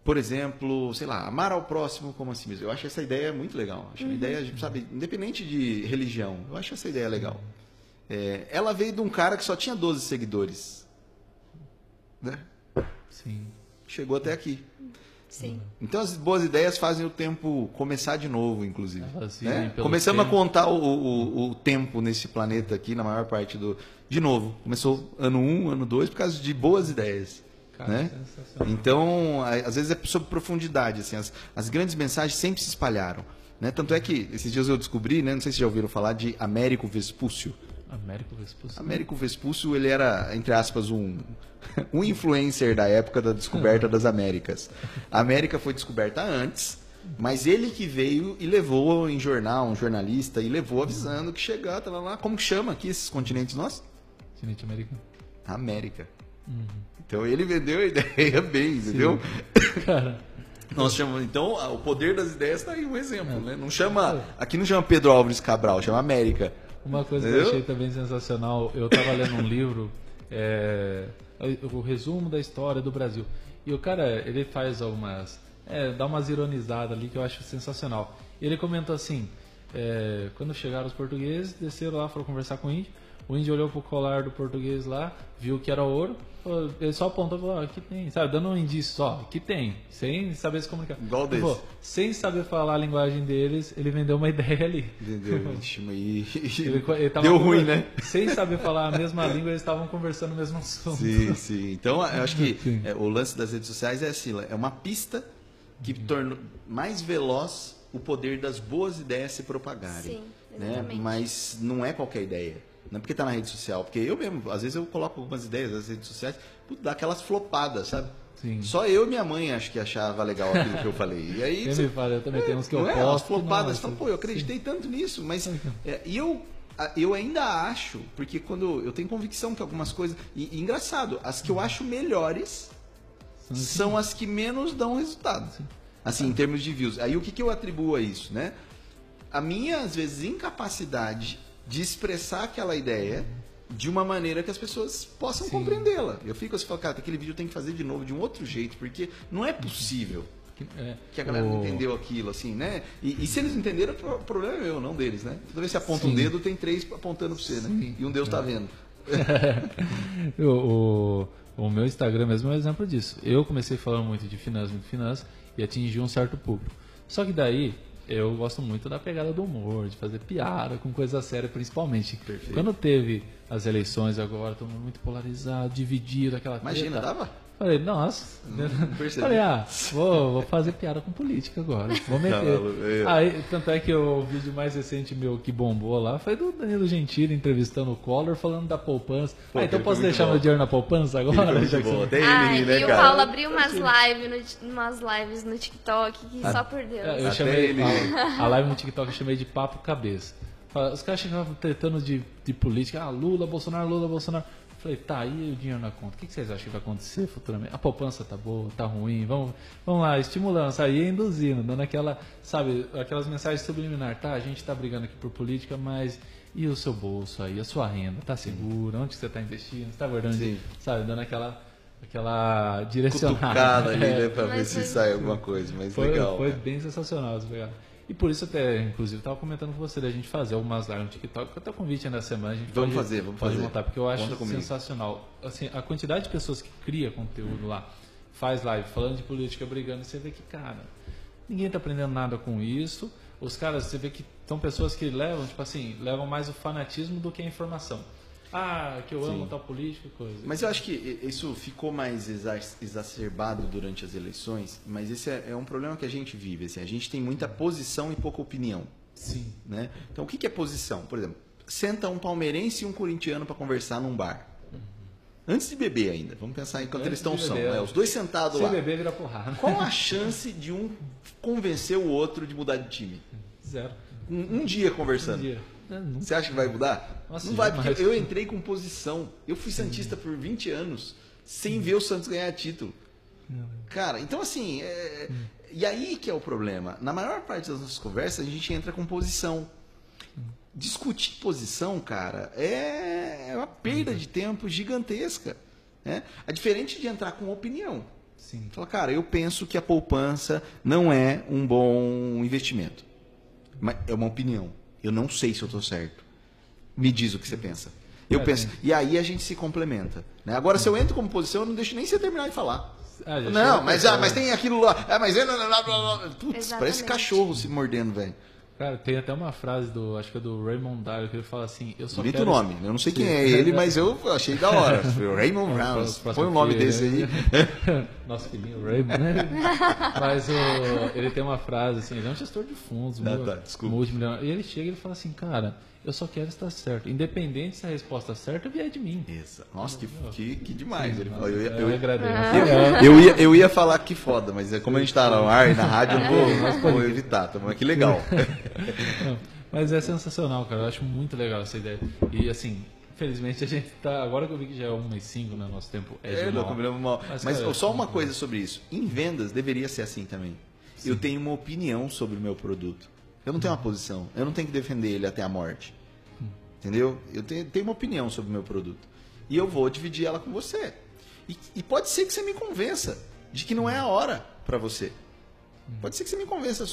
Por exemplo, sei lá, amar ao próximo como a si mesmo. Eu acho essa ideia muito legal. Acho uma ideia, sabe, independente de religião, eu acho essa ideia legal. É, ela veio de um cara que só tinha 12 seguidores. Né? Sim. Chegou até aqui. Sim. Então as boas ideias fazem o tempo começar de novo, inclusive. Né? Começamos a tempo. contar o, o, o tempo nesse planeta aqui, na maior parte do. De novo, começou ano 1, um, ano 2, por causa de boas ideias. Cara, né? Então, às vezes é sobre profundidade. Assim, as, as grandes mensagens sempre se espalharam. Né? Tanto é que esses dias eu descobri, né? não sei se já ouviram falar de Américo Vespúcio. Américo Vespúcio. Américo Vespúcio, ele era, entre aspas, um, um influencer da época da descoberta das Américas. A América foi descoberta antes, mas ele que veio e levou em jornal, um jornalista, e levou avisando que chegava, tá lá, lá, como que chama aqui esses continentes nossos? Continente americano. América. Então ele vendeu a ideia bem, entendeu? Cara, Nós chamamos, então, o poder das ideias está aí um exemplo, né? Não chama, aqui não chama Pedro Álvares Cabral, chama América. uma coisa que eu Entendeu? achei também sensacional, eu tava lendo um livro, é, o resumo da história do Brasil. E o cara, ele faz algumas. É, dá umas ironizadas ali que eu acho sensacional. Ele comentou assim: é, quando chegaram os portugueses, desceram lá, foram conversar com o índio. O índio olhou pro colar do português lá, viu que era ouro, ele só apontou e falou: ah, aqui tem, sabe, dando um indício só, aqui tem, sem saber se comunicar. Igual desse. falou, sem saber falar a linguagem deles, ele vendeu uma ideia ali. Mas aí- Ele, ele tava Deu ruim, né? Sem saber falar a mesma língua, eles estavam conversando o mesmo assunto. Sim, sim. Então, eu acho que é, o lance das redes sociais é assim, é uma pista que torna mais veloz o poder das boas ideias se propagarem. Sim, né? exatamente. Mas não é qualquer ideia. Não é porque tá na rede social. Porque eu mesmo, às vezes eu coloco algumas ideias nas redes sociais, putz, dá aquelas flopadas, sabe? Sim. Só eu e minha mãe acho que achava legal aquilo que eu falei. E aí Quem você- me fala, eu também tenho uns que eu não é, posto. umas flopadas. nossa, fala, pô, eu acreditei tanto nisso, mas. é, e eu, eu ainda acho, porque quando eu tenho convicção que algumas coisas. E, e engraçado, as que eu acho melhores São assim. são as que menos dão resultado. Assim, em termos de views. Aí o que, que eu atribuo a isso, né? A minha, às vezes, incapacidade de expressar aquela ideia de uma maneira que as pessoas possam compreendê-la. Eu fico assim, falo, cara, aquele vídeo tem que fazer de novo, de um outro jeito, porque não é possível É, que a galera não o- entendeu aquilo, assim, né? E, e se eles entenderam, o problema é meu, não deles, né? Toda vez que você aponta um Sim. dedo, tem três apontando pra você, né? Sim. E um Deus tá vendo. o, o, o meu Instagram mesmo é um exemplo disso. Eu comecei falando muito de finanças, muito de finanças, e atingi um certo público. Só que daí, eu gosto muito da pegada do humor, de fazer piada com coisa séria, principalmente. Perfeito. Quando teve as eleições agora, todo mundo muito polarizado, dividido, aquela Imagina, treta. Falei, nossa. percebi. Falei, ah, vou, vou fazer piada com política agora. Vou meter. Aí, tanto é que o vídeo mais recente meu que bombou lá foi do Danilo Gentili entrevistando o Collor falando da poupança. Pô, ah, então posso deixar bom. meu dinheiro na poupança agora? Já que você- Ai, né, e o cara? Paulo abriu umas lives, no, umas lives no TikTok que só por Deus. Eu Até chamei ele- a, a live no TikTok eu chamei de papo cabeça. Fala- Os caras chegavam tretando de, de política, ah, Lula, Bolsonaro, Lula, Bolsonaro. Falei, tá, e o dinheiro na conta? O que vocês acham que vai acontecer futuramente? A poupança tá boa, tá ruim, vamos, vamos lá, estimulando, sair induzindo, dando aquela, sabe, aquelas mensagens subliminar, tá, a gente tá brigando aqui por política, mas e o seu bolso aí, a sua renda, tá segura? Onde que você tá investindo? Você tá guardando, Sim. sabe, dando aquela, aquela direcionada. Cutucada ali, É. né? Pra ver Mas se foi- sai alguma coisa. Mas Foi, legal. foi né? bem sensacional essa pegada. E por isso até, inclusive, estava comentando com você da gente fazer algumas lives no TikTok, até o convite ainda da semana a gente Vamos pode, fazer, vamos pode fazer. montar, porque eu acho sensacional. Assim, a quantidade de pessoas que cria conteúdo lá, faz live falando de política, brigando, você vê que, cara, ninguém está aprendendo nada com isso. Os caras, você vê que são pessoas que levam, tipo assim, levam mais o fanatismo do que a informação. Ah, que eu amo tal político e coisa. Mas eu acho que isso ficou mais exa- exacerbado durante as eleições, mas esse é, é um problema que a gente vive. Assim, a gente tem muita posição e pouca opinião. Sim. Né? Então, o que é posição? Por exemplo, senta um palmeirense e um corintiano para conversar num bar. Antes de beber ainda. Vamos pensar enquanto Antes eles estão são. né? é. Os dois sentados Se lá. beber, vira porrada. Qual a chance de um convencer o outro de mudar de time? Zero. Um, um dia conversando. Um dia. É. Você acha que vai mudar? Nossa, não vai, porque eu entrei com posição. Eu fui Santista por 20 anos, sem ver o Santos ganhar título. Cara, então assim, é- e aí que é o problema. Na maior parte das nossas conversas, a gente entra com posição. Discutir posição, cara, é uma perda de tempo gigantesca. Né? É diferente de entrar com opinião. Sim. Fala, cara, eu penso que a poupança não é um bom investimento. Mas é uma opinião. Eu não sei se eu estou certo. Me diz o que você pensa. Eu É, penso. E aí a gente se complementa. Né? Agora, se eu entro como posição, eu não deixo nem você terminar de falar. Ah, não, mas, ah, mas tem aquilo lá. Ah, mas. Putz, parece Exatamente. cachorro se mordendo, velho. Cara, tem até uma frase do, acho que é do Raymond Dario, que ele fala assim, eu só Bonito quero... nome. Eu não sei quem é ele, mas eu achei da hora. Raymond Browns. Próximo Põe o nome filho, desse aí. né? Nosso filhinho Raymond, né? Mas o, ele tem uma frase assim, ele é um gestor de fundos, Ah, tá, desculpa. multimilionário. E ele chega e ele fala assim, cara, eu só quero estar certo. Independente se a resposta certa vier de mim. Isso. Nossa, que, que, que demais. Ele falou. Eu, ia- Eu, eu, agradeço. Eu ia, eu ia falar que foda, mas é como a gente tá no ar e na rádio, eu vou, vou evitar. Tá? Mas que legal. Mas é sensacional, cara. Eu acho muito legal essa ideia. E assim, Infelizmente a gente tá. Agora que eu vi que já é 1 e 5 no nosso tempo. É, É, não, combinamos mal. Mas, Mas, cara, só uma coisa sobre isso. Em vendas deveria ser assim também. Eu tenho uma opinião sobre o meu produto. Eu não tenho uma posição. Eu não tenho que defender ele até a morte. Entendeu? Eu tenho, uma opinião sobre o meu produto. E eu vou dividir ela com você. E, e pode ser que você me convença de que não é a hora para você. Pode ser que você me convença.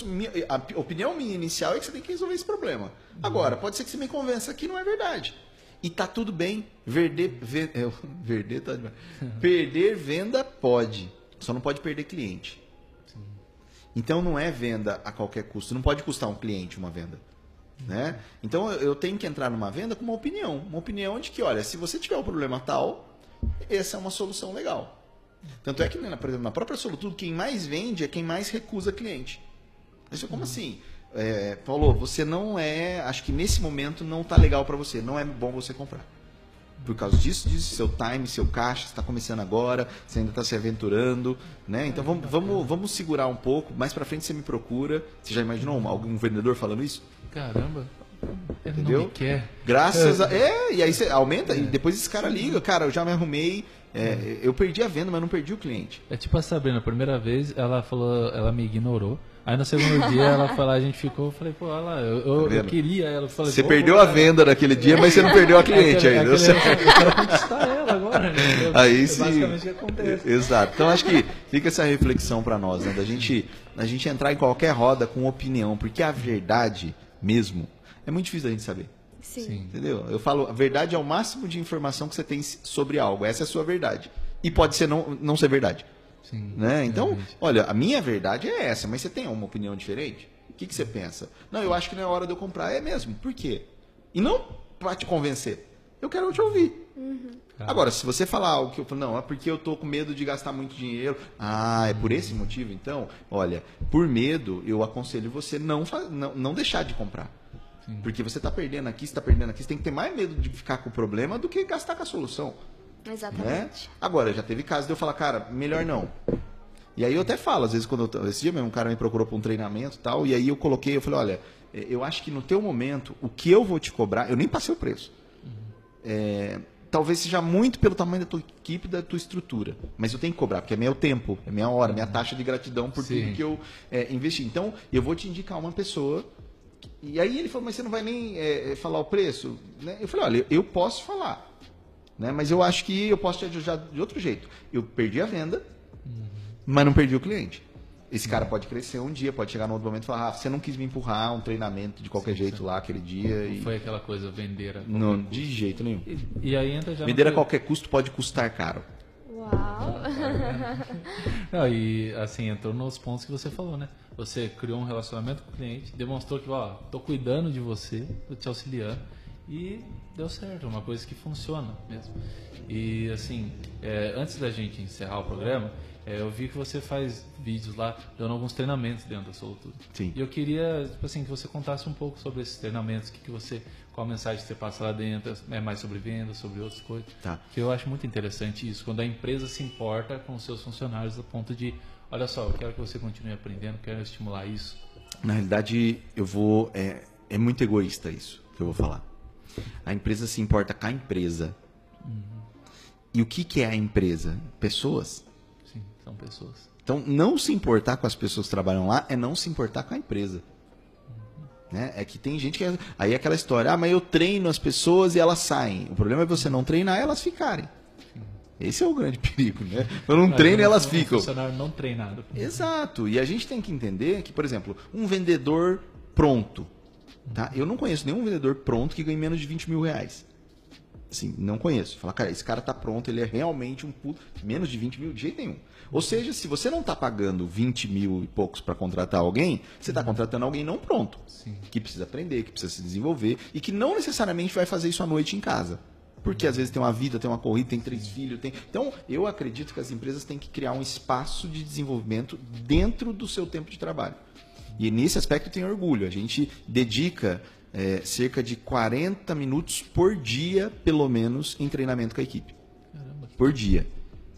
a opinião minha inicial é que você tem que resolver esse problema. Agora, pode ser que você me convença que não é verdade. E tá tudo bem. Verde, ve- é, tá demais. Perder venda pode. Só não pode perder cliente. Então não é venda a qualquer custo. Não pode custar um cliente uma venda. Né? Então eu tenho que entrar numa venda com uma opinião. Uma opinião de que, olha, se você tiver um problema tal, essa é uma solução legal. Tanto é que, né, por exemplo, na própria Solutudo, quem mais vende é quem mais recusa cliente. Isso como assim? É, Paulo, você não é. Acho que nesse momento não tá legal para você. Não é bom você comprar. Por causa disso, disso, seu time, seu caixa, está começando agora, você ainda está se aventurando, né? Então vamos, vamos, vamos segurar um pouco. Mais para frente você me procura. Você já imaginou um- algum vendedor falando isso? Caramba. Ele Entendeu? não me quer. Graças a. É, e aí você aumenta, e depois esse cara liga, cara, eu já me arrumei, é, eu perdi a venda, mas não perdi o cliente. É tipo a Sabrina, a primeira vez ela falou, ela me ignorou. Aí no segundo dia ela foi lá, a gente ficou, eu falei, pô, olha lá, eu, eu, Tá eu queria ela. Falei, Você perdeu a venda naquele dia, mas você não perdeu a cliente Aquele- ainda. aquele- Eu quero conquistar ela agora. né? Aí é sim. basicamente o que acontece. Exato. Então acho que fica essa reflexão para nós, né? Da gente, da gente entrar em qualquer roda com opinião, porque a verdade mesmo é muito difícil da gente saber. Sim. Sim. Entendeu? Eu falo, a verdade é o máximo de informação que você tem sobre algo. Essa é a sua verdade. E pode ser não, não ser verdade. Sim. Né? Então, realmente. olha, a minha verdade é essa, mas você tem uma opinião diferente? O que, que você pensa? Não, eu acho que não é hora de eu comprar. É mesmo. Por quê? E não para te convencer. Eu quero te ouvir. Tá. Agora, se você falar algo que eu falo, não, é porque eu tô com medo de gastar muito dinheiro. Ah, é por esse motivo, então? Olha, por medo, eu aconselho você não, fa- não, não deixar de comprar. Porque você está perdendo aqui, você está perdendo aqui, você tem que ter mais medo de ficar com o problema do que gastar com a solução. Né? Exatamente. Agora, já teve caso de eu falar, cara, melhor não. E aí eu até falo, às vezes, quando eu, tô- esse dia mesmo um cara me procurou para um treinamento e tal, e aí eu coloquei, eu falei, olha, eh, eu acho que no teu momento, o que eu vou te cobrar, eu nem passei o preço. É, talvez seja muito pelo tamanho da tua equipe, da tua estrutura. Mas eu tenho que cobrar, porque é meu tempo, é minha hora, minha taxa de gratidão por Sim. tudo que eu é, investi. Então, eu vou te indicar uma pessoa. E aí ele falou, mas você não vai nem é, falar o preço? Né? Eu falei, olha, eu posso falar. Né? Mas eu acho que eu posso te ajudar de outro jeito. Eu perdi a venda, mas não perdi o cliente. Esse cara pode crescer um dia, pode chegar no outro momento e falar, ah, você não quis me empurrar um treinamento de qualquer jeito lá aquele dia. E... Foi aquela coisa, vender a qualquer Não, custo. de jeito nenhum. E, e aí entra já Vender a que- qualquer custo pode custar caro. Uau. Não, e assim, entrou nos pontos que você falou, né? Você criou um relacionamento com o cliente, demonstrou que, ó, tô cuidando de você, tô te auxiliando e deu certo, é uma coisa que funciona mesmo. E assim, é, antes da gente encerrar o programa, é, eu vi que você faz vídeos lá dando alguns treinamentos dentro da Solutudo. Sim. E eu queria, tipo assim, que você contasse um pouco sobre esses treinamentos, o que, que você, qual mensagem que você passa lá dentro, é mais sobre venda, sobre outras coisas. Tá. Que eu acho muito interessante isso, quando a empresa se importa com os seus funcionários a ponto de, olha só, eu quero que você continue aprendendo, quero estimular isso. Na realidade, eu vou. É, é muito egoísta isso que eu vou falar. A empresa se importa com a empresa. E o que, que é a empresa? Pessoas. Sim, são pessoas. Então, não se importar com as pessoas que trabalham lá é não se importar com a empresa. Né? É que tem gente que. é- Aí é aquela história, ah, mas eu treino as pessoas e elas saem. O problema é você não treinar e elas ficarem. Esse é o grande perigo, né? Eu não treino e elas ficam. funcionário não treinado. Exato. E a gente tem que entender que, por exemplo, um vendedor pronto. Tá? Eu não conheço nenhum vendedor pronto que ganhe menos de 20 mil reais. Assim, não conheço. Fala, cara, esse cara tá pronto, ele é realmente um puto. Menos de 20 mil de jeito nenhum. Ou seja, se você não tá pagando 20 mil e poucos para contratar alguém, você está contratando alguém não pronto. Sim. Que precisa aprender, que precisa se desenvolver e que não necessariamente vai fazer isso à noite em casa. Porque às vezes tem uma vida, tem uma corrida, tem três filhos, tem. Então, eu acredito que as empresas têm que criar um espaço de desenvolvimento dentro do seu tempo de trabalho. E nesse aspecto eu tenho orgulho. A gente dedica é, cerca de 40 minutos por dia, pelo menos, em treinamento com a equipe. Caramba, Por dia.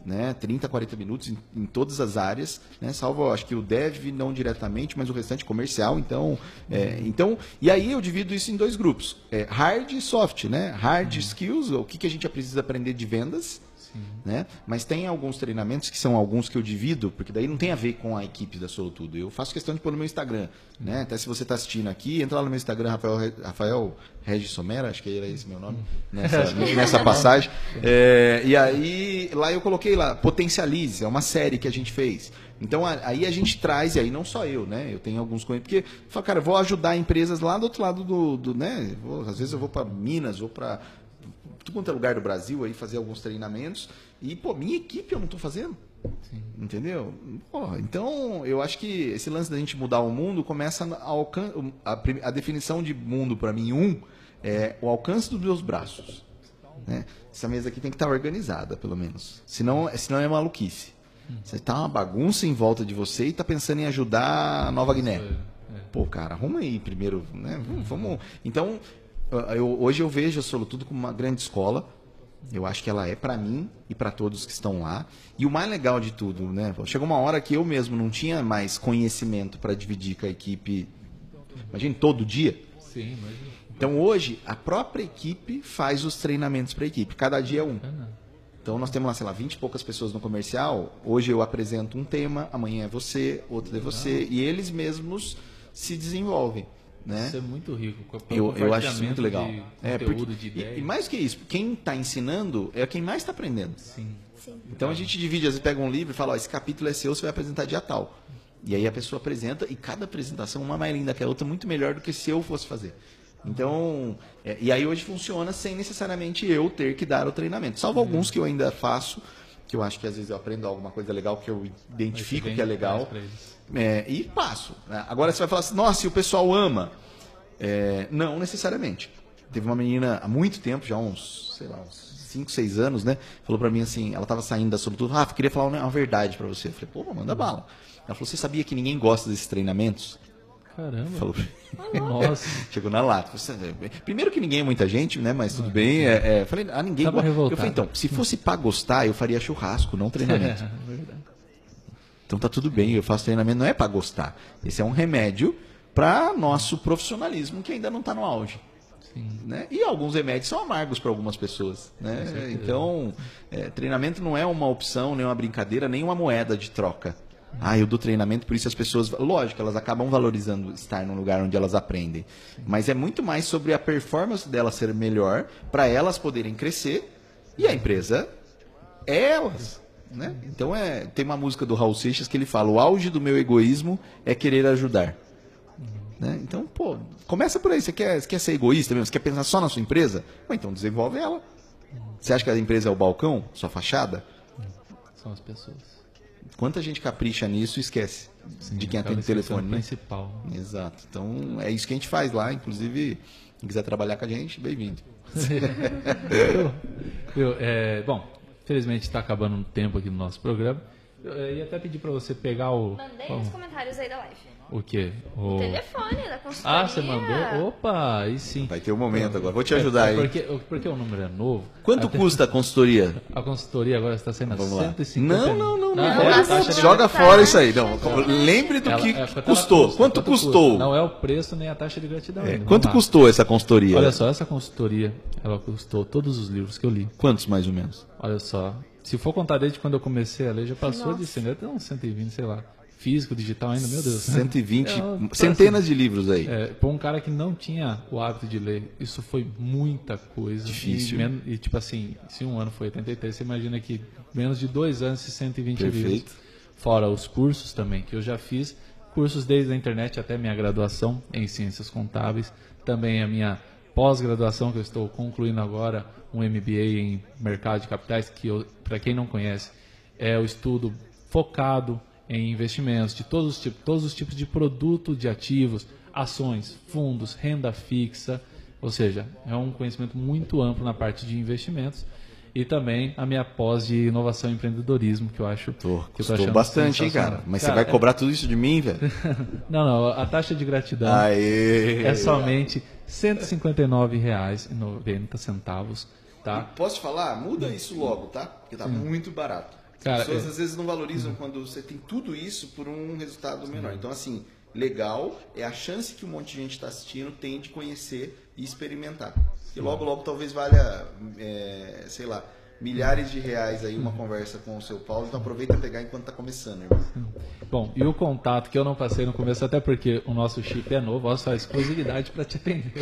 né? 30, 40 minutos em, em todas as áreas, né? Salvo, acho que o dev não diretamente, mas o restante comercial. Então, é, então e aí eu divido isso em dois grupos: é, hard e soft, né? Hard skills, o que, que a gente precisa aprender de vendas. Né? Mas tem alguns treinamentos que são alguns que eu divido, porque daí não tem a ver com a equipe da Solutudo. Eu faço questão de pôr no meu Instagram. Né? Até se você está assistindo aqui, entra lá no meu Instagram, Rafael, Rafael Regis Somera, acho que era esse meu nome, nessa, nessa passagem. É, e aí, lá eu coloquei lá, Potencialize, é uma série que a gente fez. Então aí a gente traz, e aí não só eu, né? Eu tenho alguns conhecidos, porque eu falo, cara, eu vou ajudar empresas lá do outro lado do, do né? Vou- às vezes eu vou para Minas, vou para tudo quanto é lugar do Brasil aí fazer alguns treinamentos. E pô minha equipe eu não estou fazendo. Entendeu? Pô, então eu acho que esse lance da gente mudar o mundo começa a, alcan a, a definição de mundo para mim um é o alcance dos meus braços né? essa mesa aqui tem que estar organizada pelo menos. Senão senão é maluquice. Você tá uma bagunça em volta de você e tá pensando em ajudar a Nova Guiné. Pô, cara, arruma aí primeiro, né? Vamos, vamos- Então, eu- hoje eu vejo a Solutudo como uma grande escola. Eu acho que ela é para mim e para todos que estão lá. E o mais legal de tudo, né? Chegou uma hora que eu mesmo não tinha mais conhecimento para dividir com a equipe. Imagina, todo dia. Sim, imagina. Então hoje a própria equipe faz os treinamentos para a equipe. Cada dia é um. Então nós temos lá, sei lá, 20 e poucas pessoas no comercial. Hoje eu apresento um tema, amanhã é você, outro é você. E eles mesmos se desenvolvem. Né? Isso é muito rico. Eu, eu acho isso muito legal. De É, conteúdo, porque- de e- e, mais que isso, quem está ensinando é quem mais está aprendendo. Sim. Sim. Então a gente divide, às vezes pega um livro e fala, ó, esse capítulo é seu, você vai apresentar dia tal. E aí a pessoa apresenta e cada apresentação, uma mais linda que a outra, muito melhor do que se eu fosse fazer. Então, é, e aí hoje funciona sem necessariamente eu ter que dar o treinamento. Salvo alguns que eu ainda faço, que eu acho que às vezes eu aprendo alguma coisa legal que eu identifico que é legal. É, e passo. né? Agora você vai falar assim, nossa, e o pessoal ama. É, não necessariamente. Teve uma menina há muito tempo, já uns, sei lá, uns 5, 6 anos, né? Falou pra mim assim, ela tava saindo da Sobretudo, Rafa, queria falar uma, verdade pra você. Eu falei, pô, manda bala. Ela falou, você sabia que ninguém gosta desses treinamentos? Caramba. Falou, Nossa. chegou na lata. Você- Primeiro que ninguém é muita gente, né? Mas tudo bem. É, é, falei, ah, ninguém Tava gosta. Eu falei, então, se fosse pra gostar, eu faria churrasco, não treinamento. É, verdade. Então tá tudo bem, eu faço treinamento não é para gostar. Esse é um remédio para nosso profissionalismo que ainda não está no auge. Né? E alguns remédios são amargos para algumas pessoas. Né? Então, é, treinamento não é uma opção, nem uma brincadeira, nem uma moeda de troca. Ah, eu dou treinamento, por isso as pessoas. Lógico, elas acabam valorizando estar num lugar onde elas aprendem. Mas é muito mais sobre a performance delas ser melhor, para elas poderem crescer e a empresa é elas. Né? Então é, tem uma música do Raul Seixas que ele fala: o auge do meu egoísmo é querer ajudar. Né? Então, pô, começa por aí. Você quer, você quer ser egoísta mesmo? Você quer pensar só na sua empresa? Pô, então desenvolve ela. Você acha que a empresa é o balcão, sua fachada? São as pessoas. Quanta gente capricha nisso e esquece de quem atende o telefone, né? principal. Exato. Então é isso que a gente faz lá. Inclusive, quem quiser trabalhar com a gente, bem-vindo. Eu- eu, é, bom, felizmente está acabando o tempo aqui no nosso programa. Eu, ia até pedir para você pegar o. Mandei nos comentários aí da live. O quê? O... Telefone da consultoria. Ah, você mandou? Opa, aí sim. Vai ter um momento agora. Vou te ajudar É, aí. Porque, porque o número é novo. Quanto Até- custa a consultoria? A consultoria agora está sendo a Vamos lá. 150 Não, não, não, não. Ah, é Nossa, taxa de- joga tá. fora isso aí. Não, lembre do ela- que é, custou. custa, Quanto custou? Não é o preço nem a taxa de gratidão. É, quanto Vamos lá. custou essa consultoria? Olha só, essa consultoria, ela custou todos os livros que eu li. Quantos mais ou menos? Olha só, se for contar desde quando eu comecei a ler, já passou de 100, até uns 120, sei lá. Físico, digital ainda, meu Deus. 120, É, um- centenas de livros aí. É, pra um cara que não tinha o hábito de ler, isso foi muita coisa. Difícil. E, e, tipo assim, se um ano foi 83, você imagina que menos de dois anos, esses 120 Perfeito. livros. Fora os cursos também, que eu já fiz. Cursos desde a internet até minha graduação em ciências contábeis. Também a minha pós-graduação, que eu estou concluindo agora, um MBA em mercado de capitais, que, para quem não conhece, é o estudo focado em investimentos de todos os tipos, todos os tipos de produto de ativos, ações, fundos, renda fixa, ou seja, é um conhecimento muito amplo na parte de investimentos e também a minha pós de inovação e empreendedorismo que eu acho Tô, que eu tô bastante, hein, cara? Mas você Cara, vai cobrar tudo isso de mim, velho? é- Não, não, a taxa de gratidão Aê! é somente R$ 159,90 centavos, tá? Posso te falar? Muda isso logo, tá? Porque tá muito barato. Cara, As pessoas é- às vezes não valorizam quando você tem tudo isso por um resultado menor. Então, assim, legal é a chance que um monte de gente está assistindo tem de conhecer e experimentar. E logo, logo talvez valha, é, sei lá, milhares de reais aí uma conversa com o seu Paulo. Então aproveita a pegar enquanto está começando, irmão. Bom, e o contato que eu não passei no começo, até porque o nosso chip é novo, olha só, exclusividade para te atender.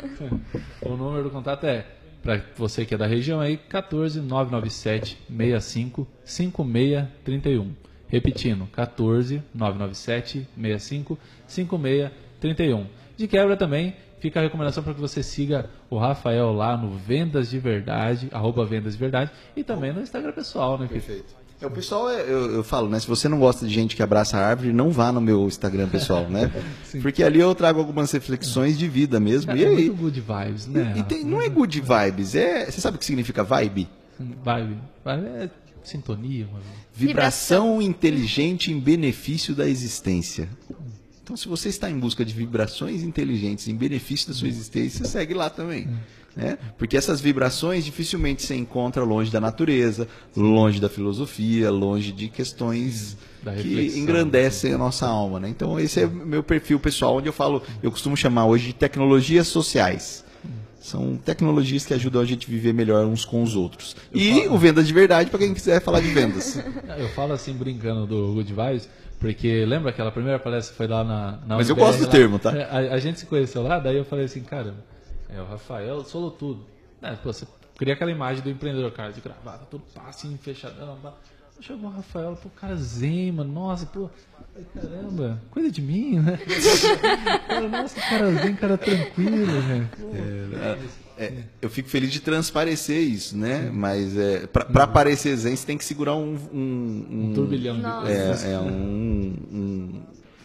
o número do contato é, para você que é da região aí, 14 997 65 5631. Repetindo, 14 997 65 5631. De quebra também, fica a recomendação para que você siga o Rafael lá no Vendas de Verdade, arroba Vendas de Verdade, e também no Instagram pessoal, né? Perfeito. É, o pessoal, é- eu, eu falo, né? Se você não gosta de gente que abraça a árvore, não vá no meu Instagram pessoal, né? Porque ali eu trago algumas reflexões de vida mesmo. É, e aí, muito good vibes, né? e tem- não é good vibes, é. Você sabe o que significa vibe? Vibe. Vibe é sintonia, mano. Vibração inteligente em benefício da existência. Então, se você está em busca de vibrações inteligentes em benefício da sua existência, segue lá também. Né? Porque essas vibrações dificilmente se encontra longe da natureza, longe da filosofia, longe de questões que engrandecem a nossa alma. Né? Então, esse é meu perfil pessoal, onde eu falo, eu costumo chamar hoje de tecnologias sociais. São tecnologias que ajudam a gente a viver melhor uns com os outros. E o Vendas de Verdade, para quem quiser falar de vendas. Eu falo assim, brincando do Good Vibes, porque lembra aquela primeira palestra que foi lá na, na Mas eu UNBR gosto do lá? termo, tá? É, A, a gente se conheceu lá, daí eu falei assim, caramba, é o Rafael solou tudo. É, pô, você cria aquela imagem do empreendedor, cara, de gravata, todo passinho, fechadão. Chegou o Rafael, pô, cara zen, mano, nossa, pô, caramba, cuida de mim, né? Cara, nossa, cara zen, cara tranquilo, né? Pô, É, eu fico feliz de transparecer isso, né? Mas é, para aparecer zen, você tem que segurar um, um, um turbilhão de coisas. é, é um, um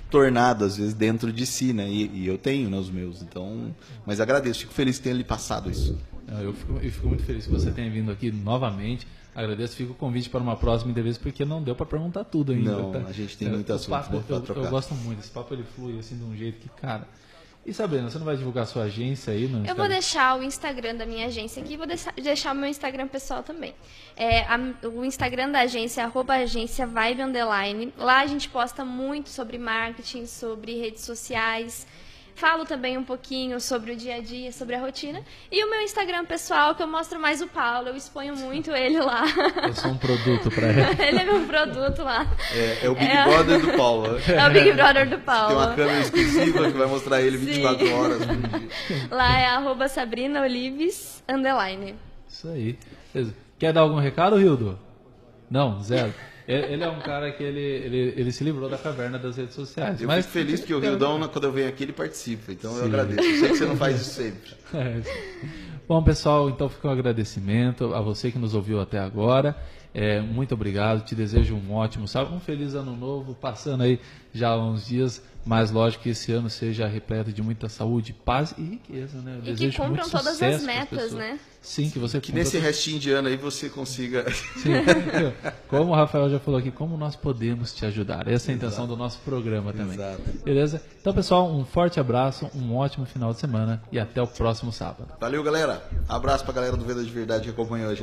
tornado às vezes dentro de si, né? E, e eu tenho, né, os meus. Então, mas agradeço, fico feliz que tenha lhe passado isso. Ah, Eu fico, eu fico muito feliz que você tenha vindo aqui novamente. Agradeço, fica o convite para uma próxima entrevista, porque não deu para perguntar tudo ainda. Não, tá? a gente tem É, muito assunto, eu, trocar. eu gosto muito, esse papo ele flui assim de um jeito que, cara. E Sabrina, você não vai divulgar sua agência aí no Eu vou deixar o Instagram da minha agência aqui e vou deixar, deixar o meu Instagram pessoal também. É, a- o Instagram da agência é arroba agência Vibe Underline. Lá a gente posta muito sobre marketing, sobre redes sociais. Falo também um pouquinho sobre o dia a dia, sobre a rotina. E o meu Instagram pessoal, que eu mostro mais o Paulo, eu exponho muito ele lá. Eu sou um produto para ela. ele é meu produto lá. É, é o Big É. Brother do Paulo. né? É o Big Brother do Paulo. Tem uma câmera exclusiva que vai mostrar ele 24 Sim. horas por dia. Lá é arroba Sabrina Olives Underline. Isso aí. Beleza. Quer dar algum recado, Rildo? Não, zero. Ele é um cara que ele, ele, ele se livrou da caverna das redes sociais. Eu mas fico feliz porque o Rildão, quando eu venho aqui, ele participa. Então eu Sim. agradeço. Eu sei que você não faz isso sempre. É. Bom, pessoal, então fica um agradecimento a você que nos ouviu até agora. É, muito obrigado, te desejo um ótimo sábado, um feliz ano novo, passando aí já uns dias, mas lógico que esse ano seja repleto de muita saúde, paz e riqueza, né? Eu E que cumpram todas as metas, né? Sim, que você Que nesse restinho de ano aí você consiga. Sim. Como o Rafael já falou aqui, como nós podemos te ajudar. Essa é a intenção do nosso programa também. Exato. Beleza? Então, pessoal, um forte abraço, um ótimo final de semana e até o próximo sábado. Valeu, galera. Abraço pra galera do Venda de Verdade que acompanhou a gente.